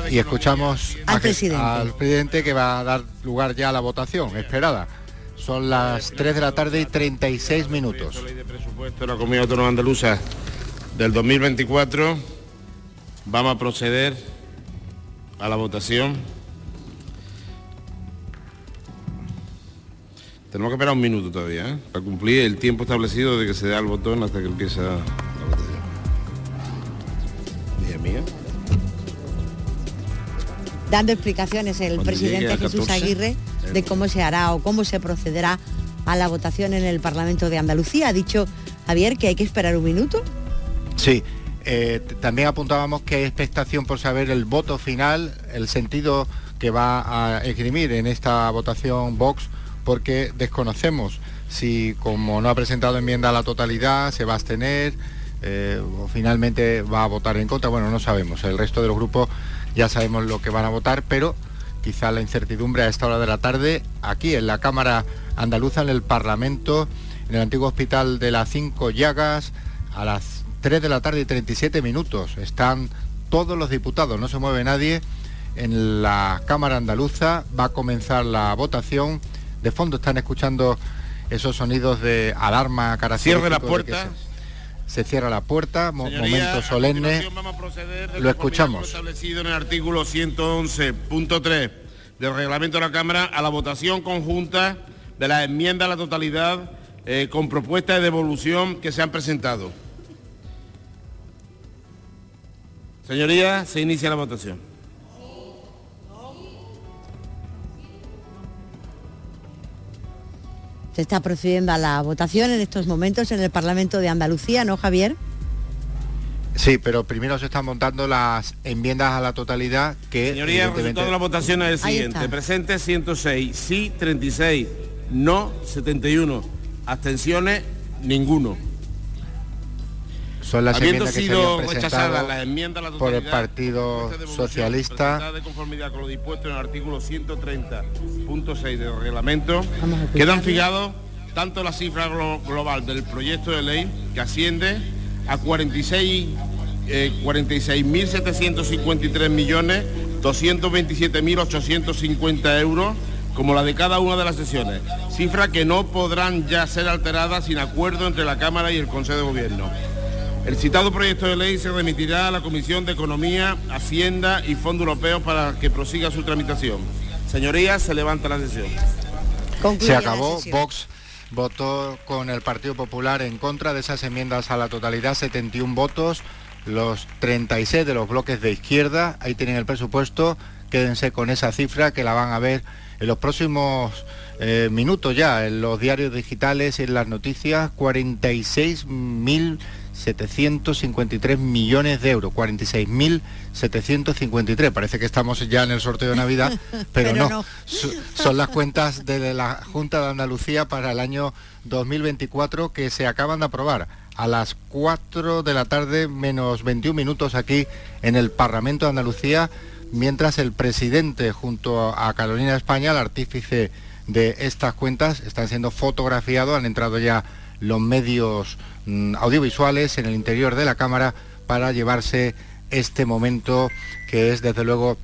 y escuchamos al, presidente. al presidente que va a dar lugar ya a la votación esperada. Son las 3 de la tarde y 36 minutos. ley de presupuesto de la Comunidad Autónoma Andaluza del 2024. Vamos a proceder a la votación. Tenemos que esperar un minuto todavía, ¿eh? para cumplir el tiempo establecido de que se dé el botón hasta que empiece la votación. mía. Dando explicaciones el presidente Jesús Aguirre de cómo se hará o cómo se procederá a la votación en el Parlamento de Andalucía. Ha dicho Javier que hay que esperar un minuto. Sí, eh, también apuntábamos que hay expectación por saber el voto final, el sentido que va a esgrimir en esta votación Vox porque desconocemos si como no ha presentado enmienda la totalidad se va a abstener eh, o finalmente va a votar en contra. Bueno, no sabemos. El resto de los grupos ya sabemos lo que van a votar, pero quizá la incertidumbre a esta hora de la tarde, aquí en la Cámara Andaluza, en el Parlamento, en el antiguo hospital de las Cinco Llagas, a las 3 de la tarde y 37 minutos. Están todos los diputados, no se mueve nadie. En la Cámara Andaluza va a comenzar la votación de fondo están escuchando esos sonidos de alarma característicos. Cierre la puerta. Se, cierra la puerta, momento solemne. Lo escuchamos. Establecido en el artículo 111.3 del reglamento de la Cámara a la votación conjunta de la enmienda a la totalidad eh, con propuesta de devolución que se han presentado. Señoría, se inicia la votación. Se está procediendo a la votación en estos momentos en el Parlamento de Andalucía, ¿no, Javier? Sí, pero primero se están montando las enmiendas a la totalidad que... Señoría, el resultado de la votación es el siguiente. Presente 106, sí 36, no 71, abstenciones ninguno. Son las Habiendo sido rechazadas las enmiendas por el Partido Socialista. De conformidad con lo dispuesto en el artículo 130.6 del reglamento, quedan fijados tanto la cifra global del proyecto de ley, que asciende a 46 46.753 eh, millones 227.850 euros como la de cada una de las sesiones, cifras que no podrán ya ser alteradas sin acuerdo entre la Cámara y el Consejo de Gobierno. El citado proyecto de ley se remitirá a la Comisión de Economía, Hacienda y Fondo Europeo para que prosiga su tramitación. Señorías, se levanta la sesión. se acabó. Vox votó con el Partido Popular en contra de esas enmiendas a la totalidad, 71 votos, los 36 de los bloques de izquierda. Ahí tienen el presupuesto. Quédense con esa cifra que la van a ver En los próximos eh, minutos ya, en los diarios digitales, en las noticias, 46.753 millones de euros, 46.753. Parece que estamos ya en el sorteo de Navidad, pero, no. son las cuentas de la Junta de Andalucía para el año 2024 que se acaban de aprobar a las 4 de la tarde menos 21 minutos aquí en el Parlamento de Andalucía, mientras el presidente junto a Carolina España, el artífice de estas cuentas, están siendo fotografiados, han entrado ya los medios mm, audiovisuales en el interior de la Cámara para llevarse este momento que es desde luego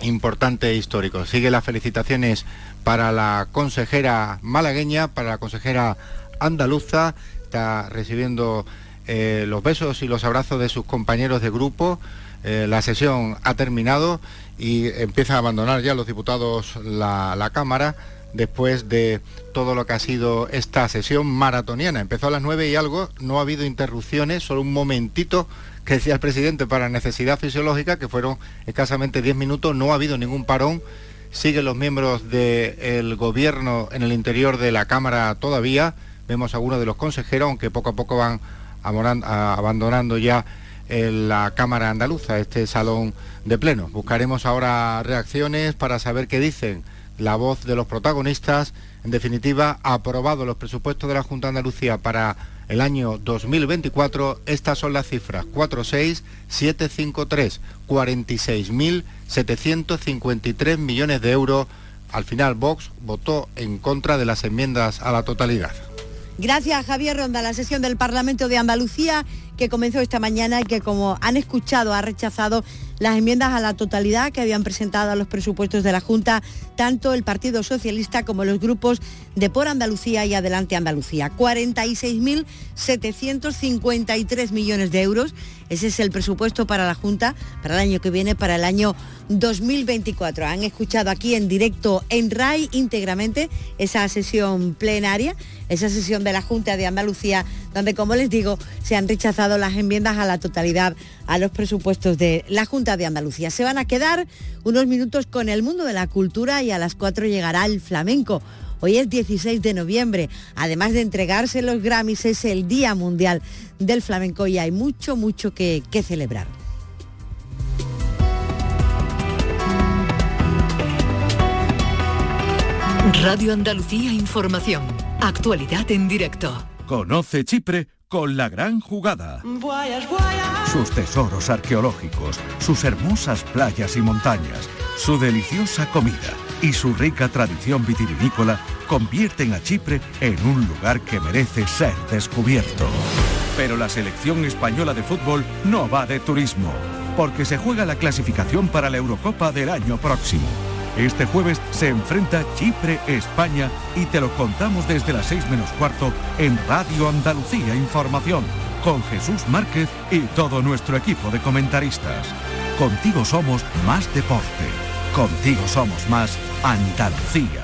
importante e histórico. Sigue las felicitaciones para la consejera malagueña, para la consejera andaluza está recibiendo eh, los besos y los abrazos de sus compañeros de grupo. Eh, la sesión ha terminado y empiezan a abandonar ya los diputados la, Cámara después de todo lo que ha sido esta sesión maratoniana. Empezó a las nueve y algo, no ha habido interrupciones, solo un momentito que decía el presidente para necesidad fisiológica, que fueron escasamente diez minutos, no ha habido ningún parón. Siguen los miembros del gobierno en el interior de la Cámara todavía vemos a algunos de los consejeros, aunque poco a poco van abandonando ya la Cámara Andaluza, este salón de pleno. Buscaremos ahora reacciones para saber qué dicen la voz de los protagonistas. En definitiva, aprobado los presupuestos de la Junta de Andalucía para el año 2024, estas son las cifras 46753, 46.753 millones de euros. Al final, Vox votó en contra de las enmiendas a la totalidad. Gracias Javier Ronda, la sesión del Parlamento de Andalucía que comenzó esta mañana y que como han escuchado ha rechazado las enmiendas a la totalidad que habían presentado a los presupuestos de la Junta tanto el Partido Socialista como los grupos de Por Andalucía y Adelante Andalucía. 46.753 millones de euros. Ese es el presupuesto para la Junta para el año que viene, para el año 2024. Han escuchado aquí en directo en RAI íntegramente esa sesión plenaria, esa sesión de la Junta de Andalucía, donde, como les digo, se han rechazado las enmiendas a la totalidad a los presupuestos de la Junta de Andalucía. Se van a quedar unos minutos con el mundo de la cultura y a las 4 llegará el flamenco. Hoy es 16 de noviembre. Además de entregarse los Grammys, es el Día Mundial del Flamenco y hay mucho, mucho que, que celebrar. Radio Andalucía Información. Actualidad en directo. Conoce Chipre con la gran jugada. Sus tesoros arqueológicos, sus hermosas playas y montañas, su deliciosa comida y su rica tradición vitivinícola convierten a Chipre en un lugar que merece ser descubierto. Pero la selección española de fútbol no va de turismo, porque se juega la clasificación para la Eurocopa del año próximo. Este jueves se enfrenta Chipre-España y te lo contamos desde las 6 menos cuarto en Radio Andalucía Información, con Jesús Márquez y todo nuestro equipo de comentaristas. Contigo somos más deporte. Contigo somos más Andalucía.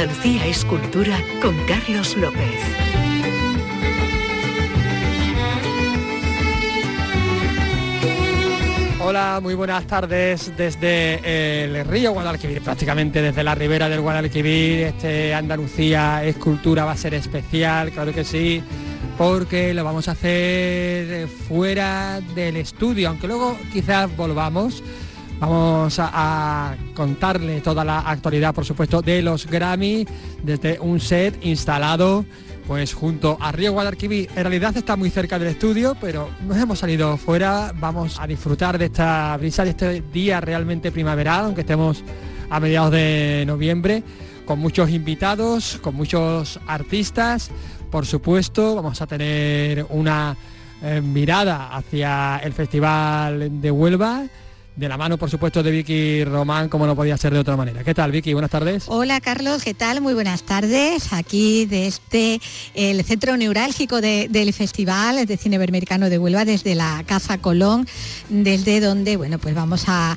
Andalucía Escultura con Carlos López. Hola, muy buenas tardes desde el río Guadalquivir, prácticamente desde la ribera del Guadalquivir. Este Andalucía Escultura va a ser especial, claro que sí porque lo vamos a hacer fuera del estudio, aunque luego quizás volvamos. Vamos a, contarle toda la actualidad, por supuesto, de los Grammy desde un set instalado pues junto a Río Guadalquivir. En realidad está muy cerca del estudio, pero nos hemos salido fuera. Vamos a disfrutar de esta brisa, de este día realmente primaveral, aunque estemos a mediados de noviembre, con muchos invitados, con muchos artistas. Por supuesto, vamos a tener una eh, mirada hacia el Festival de Huelva de la mano, por supuesto, de Vicky Román, como no podía ser de otra manera. ¿Qué tal, Vicky? Buenas tardes. Hola, Carlos, ¿qué tal? Muy buenas tardes. Aquí desde el centro neurálgico del Festival de Cine Iberoamericano de Huelva, desde la Casa Colón, desde donde, bueno, pues vamos a,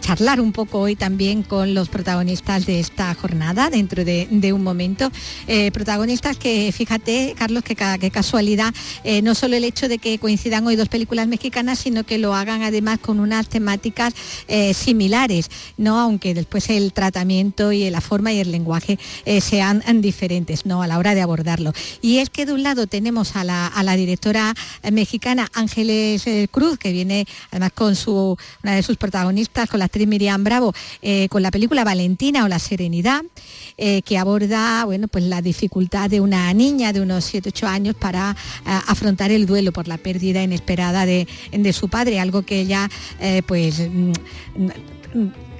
charlar un poco hoy también con los protagonistas de esta jornada, dentro de, un momento. Eh, protagonistas que, fíjate, Carlos, que, qué casualidad, eh, no solo el hecho de que coincidan hoy dos películas mexicanas, sino que lo hagan además con unas temáticas eh, similares, ¿no? aunque después el tratamiento y la forma y el lenguaje eh, sean diferentes ¿no? a la hora de abordarlo. Y es que de un lado tenemos a la, directora mexicana Ángeles eh, Cruz, que viene además con su, una de sus protagonistas, con la actriz Miriam Bravo, con la película Valentina o La Serenidad, que aborda bueno, pues la dificultad de una niña de unos 7-8 años para afrontar el duelo por la pérdida inesperada de, de su padre, algo que ella pues mm,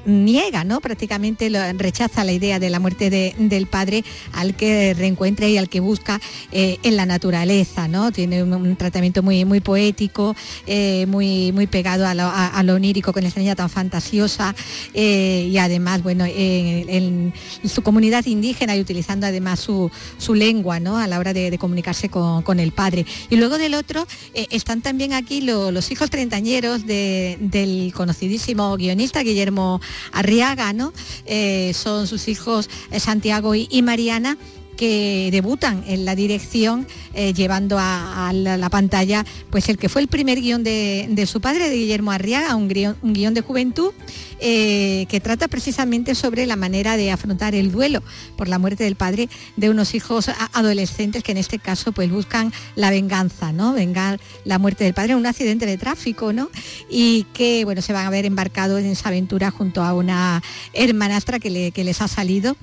niega, ¿no? Prácticamente rechaza la idea de la muerte del padre al que reencuentra y al que busca eh, en la naturaleza, ¿no? Tiene un, tratamiento muy, muy poético, eh, muy, muy pegado a lo, onírico con esta niña tan fantasiosa eh, y además, bueno, en, su comunidad indígena y utilizando además su, lengua, ¿no? A la hora de, comunicarse con, el padre. Y luego del otro están también aquí los hijos treintañeros del conocidísimo guionista Guillermo Arriaga, ¿no? Eh, son sus hijos eh, Santiago y, Mariana que debutan en la dirección eh, llevando a, la, pantalla pues el que fue el primer guion de, su padre, de Guillermo Arriaga, un guion de juventud eh, que trata precisamente sobre la manera de afrontar el duelo por la muerte del padre de unos hijos adolescentes que en este caso pues buscan la venganza, ¿no? Vengar la muerte del padre en un accidente de tráfico, ¿no? Y que bueno, se van a ver embarcados en esa aventura junto a una hermanastra que les ha salido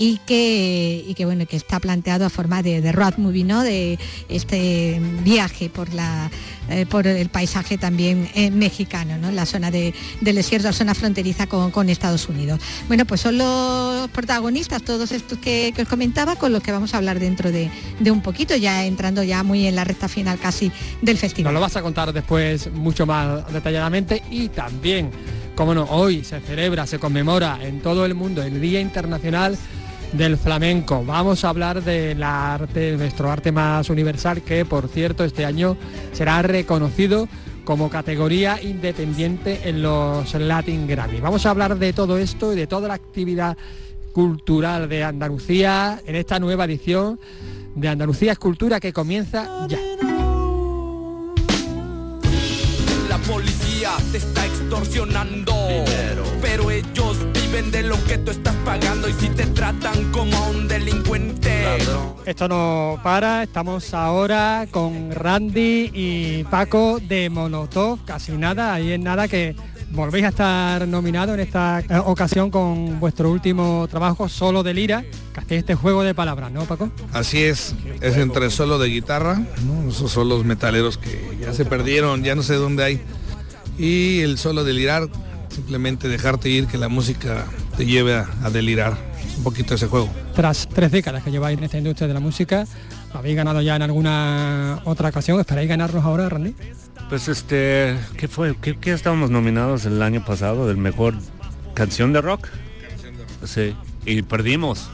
y que, que, bueno, que está planteado a forma de, de road movie, ¿no? de este viaje por, la, eh, por el paisaje también eh, mexicano, ¿no? la zona del desierto, la zona fronteriza con, Estados Unidos. Bueno, pues son los protagonistas, todos estos que, os comentaba, con los que vamos a hablar dentro de, un poquito, ya entrando ya muy en la recta final casi del festival. Nos lo vas a contar después mucho más detalladamente y también, como no, hoy se celebra, se conmemora en todo el mundo el Día Internacional del flamenco. Vamos a hablar del arte, nuestro arte más universal, que por cierto este año será reconocido como categoría independiente en los Latin Grammy. Vamos a hablar de todo esto y de toda la actividad cultural de Andalucía en esta nueva edición de Andalucía Escultura que comienza ya. La policía te está extorsionando, pero ellos de lo que tú estás pagando y si te tratan como un delincuente. Esto no para, estamos ahora con Randy y Paco de Monotov, casi nada, ahí es nada que volvéis a estar nominado en esta eh, ocasión con vuestro último trabajo, Solo de Lira, que este juego de palabras, ¿no, Paco? Así es, es entre solo de guitarra, esos son los metaleros que ya se perdieron, ya no sé dónde hay, y el solo de lirar simplemente dejarte ir, que la música te lleve a, delirar un poquito ese juego. Tras tres décadas que lleváis en esta industria de la música, ¿habéis ganado ya en alguna otra ocasión? ¿Esperáis ganarnos ahora, Randy? Pues este, ¿qué fue? ¿Qué, estábamos nominados el año pasado del mejor canción de rock? Sí, y perdimos,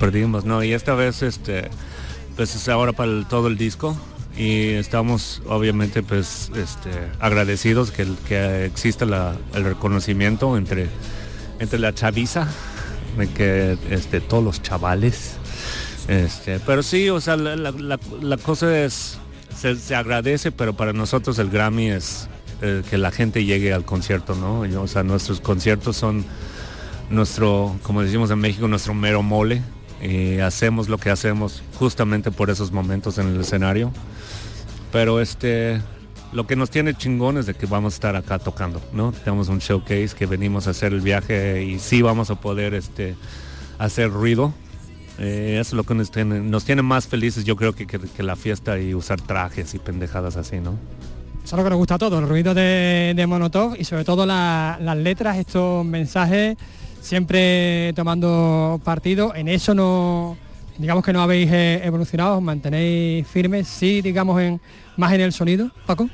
perdimos, ¿no? Y esta vez, este, pues es ahora para todo el disco, y estamos obviamente pues este, agradecidos que, que exista el reconocimiento entre, entre la chaviza, de que este, todos los chavales. Este, pero sí, o sea, la, cosa es, se, agradece, pero para nosotros el Grammy es eh, que la gente llegue al concierto, ¿no? o sea, nuestros conciertos son nuestro, como decimos en México, nuestro mero mole y hacemos lo que hacemos justamente por esos momentos en el escenario. Pero este, lo que nos tiene chingón es de que vamos a estar acá tocando, ¿no? Tenemos un showcase que venimos a hacer el viaje y sí vamos a poder este, hacer ruido. Eh, es lo que nos tiene, nos tiene más felices, yo creo que, que, la fiesta y usar trajes y pendejadas así, ¿no? Eso es que nos gusta a todos, el ruido de, de y sobre todo la- las letras, estos mensajes, siempre tomando partido. En eso no, digamos que no habéis eh, evolucionado, mantenéis firmes, sí, digamos, en más en el sonido, Paco.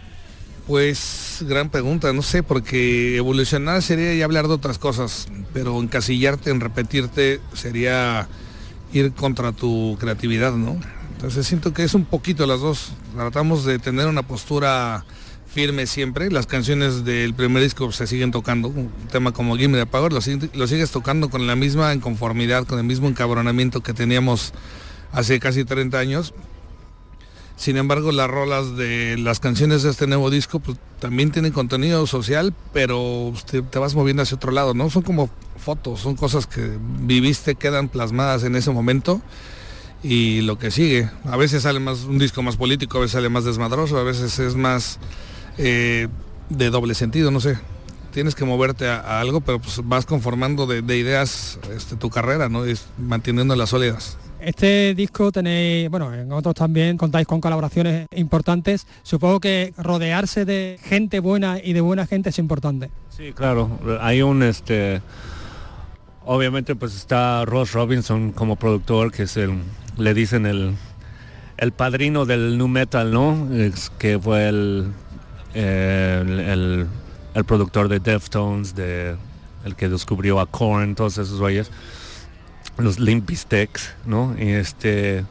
Pues gran pregunta, no sé, porque evolucionar sería ya hablar de otras cosas, pero encasillarte en repetirte sería ir contra tu creatividad, ¿no? Entonces siento que es un poquito las dos. Tratamos de tener una postura firme siempre. Las canciones del primer disco se siguen tocando. Un tema como Gimme the Power lo, sig- lo sigues tocando con la misma inconformidad, con el mismo encabronamiento que teníamos hace casi 30 años. Sin embargo, las rolas de las canciones de este nuevo disco pues, también tienen contenido social, pero te vas moviendo hacia otro lado, ¿no? Son como fotos, son cosas que viviste, quedan plasmadas en ese momento y lo que sigue. A veces sale más un disco más político, a veces sale más desmadroso, a veces es más eh, de doble sentido, no sé. Tienes que moverte a, a algo, pero pues vas conformando de, de ideas este, tu carrera, ¿no? Y manteniéndolas sólidas. Este disco tenéis, bueno, en otros también contáis con colaboraciones importantes. Supongo que rodearse de gente buena y de buena gente es importante. Sí, claro. Hay un este obviamente pues está Ross Robinson como productor, que es el, le dicen el, el padrino del nu metal, ¿no? Es que fue el, el, el- productor de Deftones, de el que descubrió a Korn, todos esos güeyes, los Limp Bizkits, ¿no? Y este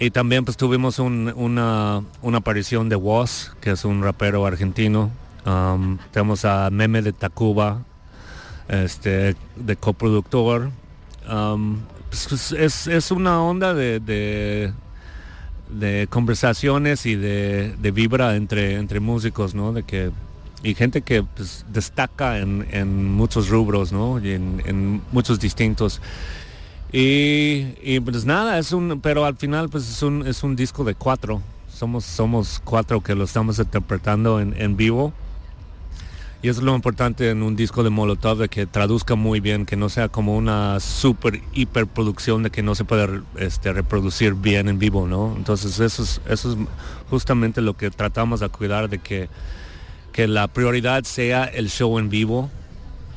y también pues tuvimos un- una, una aparición de Woz, que es un rapero argentino. Um, tenemos a Meme de Tacuba, este, de coproductor. Um, pues, es, es una onda de, de conversaciones y de, de vibra entre, entre músicos, ¿no? De que, y gente que pues, destaca en, en muchos rubros, ¿no? Y en, muchos distintos. Y, y, pues nada, es un, pero al final pues es un, es un disco de cuatro. Somos, somos cuatro que lo estamos interpretando en, en vivo. Y eso es lo importante en un disco de Molotov, de que traduzca muy bien, que no sea como una super hiperproducción de que no se puede este, reproducir bien en vivo, ¿no? Entonces eso es, eso es justamente lo que tratamos de cuidar, de que, que la prioridad sea el show en vivo,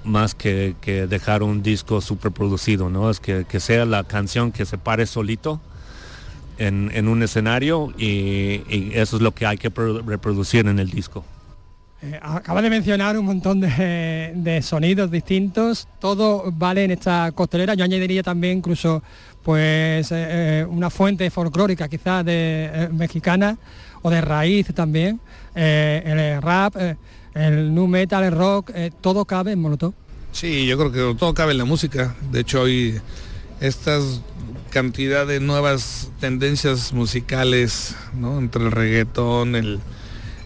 más que, que dejar un disco super producido, ¿no? Es que, que sea la canción que se pare solito en, en un escenario y, eso es lo que hay que pro- reproducir en el disco. Eh, acaba de mencionar un montón de, sonidos distintos, todo vale en esta costelera. Yo añadiría también incluso pues eh, eh, una fuente folclórica quizás de mexicana o de raíz también. El rap, el nu metal, el rock, todo cabe en Molotov. Sí, yo creo que todo cabe en la música. De hecho, hoy estas cantidad de nuevas tendencias musicales, ¿no? Entre el reggaetón, el,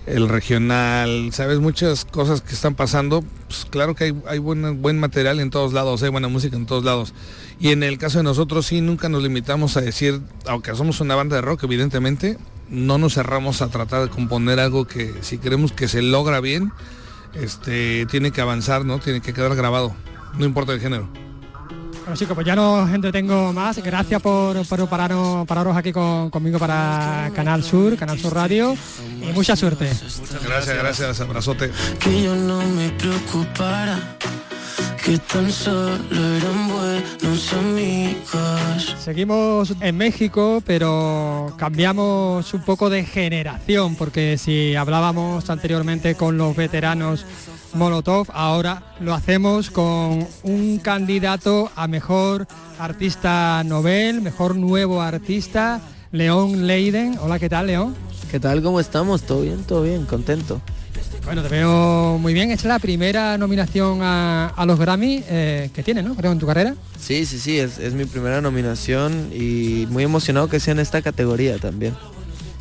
el regional, sabes, muchas cosas que están pasando. Pues claro que hay, hay buen, buen material en todos lados, hay buena música en todos lados. Y en el caso de nosotros sí, nunca nos limitamos a decir, aunque somos una banda de rock, evidentemente, no nos cerramos a tratar de componer algo que si queremos que se logra bien, este, tiene que avanzar, ¿no? Tiene que quedar grabado, no importa el género. Bueno chicos, pues ya no os entretengo más. Gracias por, por pararos, pararos aquí con- conmigo para Canal Sur, Canal Sur Radio y mucha suerte. Gracias, gracias, abrazote. que yo no me preocupara, que tan solo eran buenos amigos. Seguimos en México, pero cambiamos un poco de generación, porque si hablábamos anteriormente con los veteranos Molotov, ahora lo hacemos con un candidato a mejor artista novel, mejor nuevo artista, León Leiden. Hola, ¿qué tal, León? ¿Qué tal? ¿Cómo estamos? ¿Todo bien? ¿Todo bien? Contento. Bueno, te veo muy bien. Esta es la primera nominación a, a los Grammy eh, que tienes, ¿no? Creo en tu carrera. Sí, sí, sí, es, es mi primera nominación y muy emocionado que sea en esta categoría también.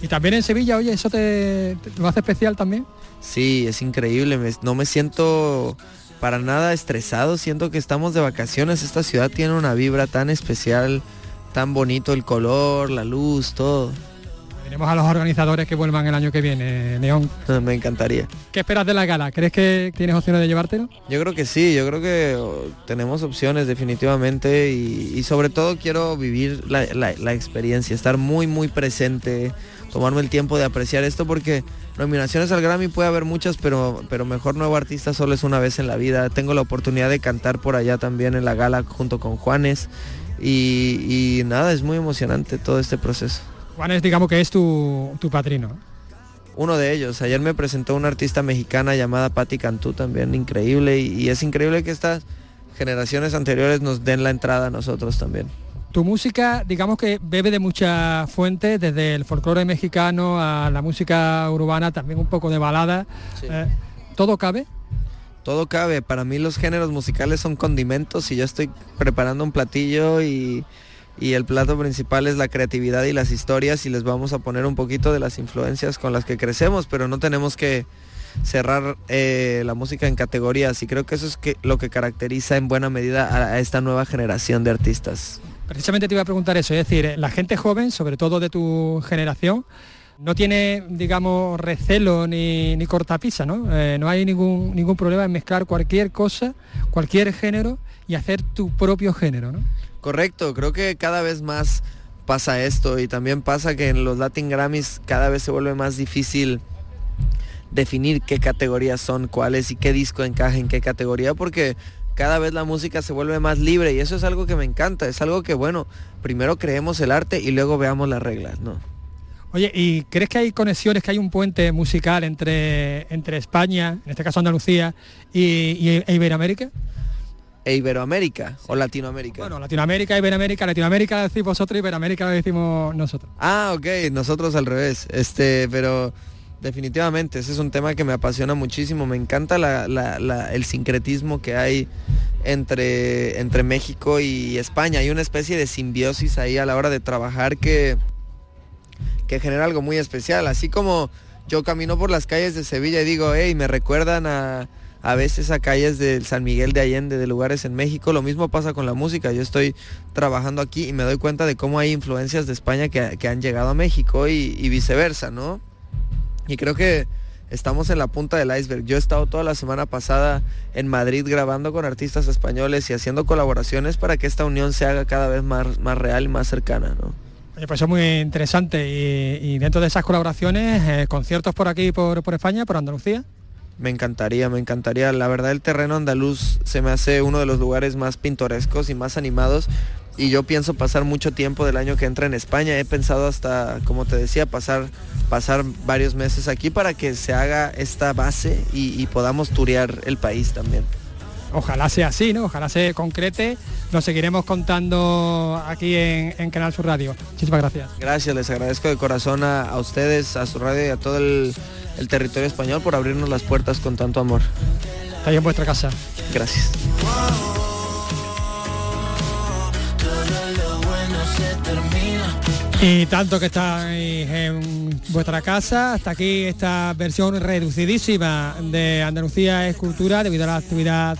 Y también en Sevilla, oye, ¿eso te, te- lo hace especial también? Sí, es increíble, me- no me siento para nada estresado, siento que estamos de vacaciones, esta ciudad tiene una vibra tan especial, tan bonito el color, la luz, todo. Tenemos a los organizadores que vuelvan el año que viene, León. Me encantaría. ¿Qué esperas de la gala? ¿Crees que tienes opciones de llevártelo? Yo creo que sí, yo creo que oh, tenemos opciones definitivamente y, y sobre todo quiero vivir la, la- la experiencia, estar muy muy presente, tomarme el tiempo de apreciar esto porque nominaciones al Grammy puede haber muchas, pero, pero mejor nuevo artista solo es una vez en la vida. Tengo la oportunidad de cantar por allá también en la gala junto con Juanes y, y nada, es muy emocionante todo este proceso. Juanes, digamos que es tu, tu padrino. Uno de ellos. Ayer me presentó una artista mexicana llamada Patti Cantú, también increíble. Y, y es increíble que estas generaciones anteriores nos den la entrada a nosotros también. Tu música, digamos que bebe de muchas fuentes, desde el folclore mexicano a la música urbana, también un poco de balada. Eh, ¿Todo cabe? Todo cabe. Para mí los géneros musicales son condimentos y yo estoy preparando un platillo y, y el plato principal es la creatividad y las historias y les vamos a poner un poquito de las influencias con las que crecemos, pero no tenemos que cerrar eh, la música en categorías y creo que eso es lo que caracteriza en buena medida a- esta nueva generación de artistas. Precisamente te iba a preguntar eso, es decir, la gente joven, sobre todo de tu generación, no tiene, digamos, recelo ni, ni cortapisa, ¿no? Eh, no hay ningún, ningún problema en mezclar cualquier cosa, cualquier género y hacer tu propio género, ¿no? Correcto, creo que cada vez más pasa esto y también pasa que en los Latin Grammys cada vez se vuelve más difícil definir qué categorías son cuáles y qué disco encaja en qué categoría porque cada vez la música se vuelve más libre y eso es algo que me encanta, es algo que bueno, primero creemos el arte y luego veamos las reglas, ¿no? Oye, ¿y crees que hay conexiones, que hay un puente musical entre, entre España, en este caso Andalucía, y, y- e Iberoamérica? E Iberoamérica o Latinoamérica. Bueno, Latinoamérica, Iberoamérica, Latinoamérica lo decís vosotros, Iberoamérica lo decimos nosotros. Ah, ok, nosotros al revés. Este, pero definitivamente, ese es un tema que me apasiona muchísimo. Me encanta la- la- la- el sincretismo que hay entre, entre México y España. Hay una especie de simbiosis ahí a la hora de trabajar que, que genera algo muy especial. Así como yo camino por las calles de Sevilla y digo, hey, me recuerdan a, a veces a calles de San Miguel de Allende, de lugares en México. Lo mismo pasa con la música. Yo estoy trabajando aquí y me doy cuenta de cómo hay influencias de España que, que han llegado a México y, viceversa, ¿no? Y creo que estamos en la punta del iceberg. Yo he estado toda la semana pasada en Madrid grabando con artistas españoles y haciendo colaboraciones para que esta unión se haga cada vez más, más real y más cercana, ¿no? Es muy interesante y, y dentro de esas colaboraciones, eh, conciertos por aquí, por, por España, por Andalucía. Me encantaría, me encantaría. La verdad el terreno andaluz se me hace uno de los lugares más pintorescos y más animados y yo pienso pasar mucho tiempo del año que entra en España. He pensado hasta, como te decía, pasar, pasar varios meses aquí para que se haga esta base y, y podamos turear el país también. Ojalá sea así, ¿no? Ojalá se concrete. Lo seguiremos contando aquí en, en Canal Sur Radio. Muchísimas gracias. Gracias, les agradezco de corazón a, a ustedes, a su radio y a todo el, el territorio español por abrirnos las puertas con tanto amor. Estáis en vuestra casa. Gracias. Y tanto que estáis en vuestra casa, hasta aquí esta versión reducidísima de Andalucía es Cultura debido a la actividad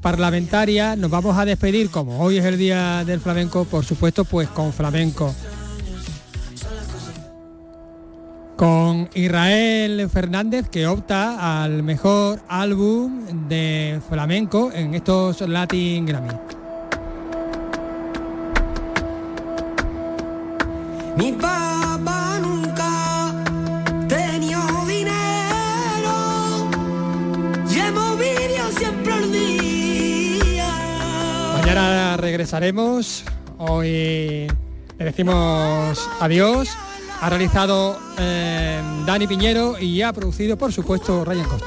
parlamentaria. Nos vamos a despedir, como hoy es el Día del Flamenco, por supuesto, pues con flamenco. Con Israel Fernández, que opta al mejor álbum de flamenco en estos Latin Grammy. Regresaremos. Hoy le decimos adiós. Ha realizado eh, Dani Piñero y ha producido, por supuesto, Ryan Costa.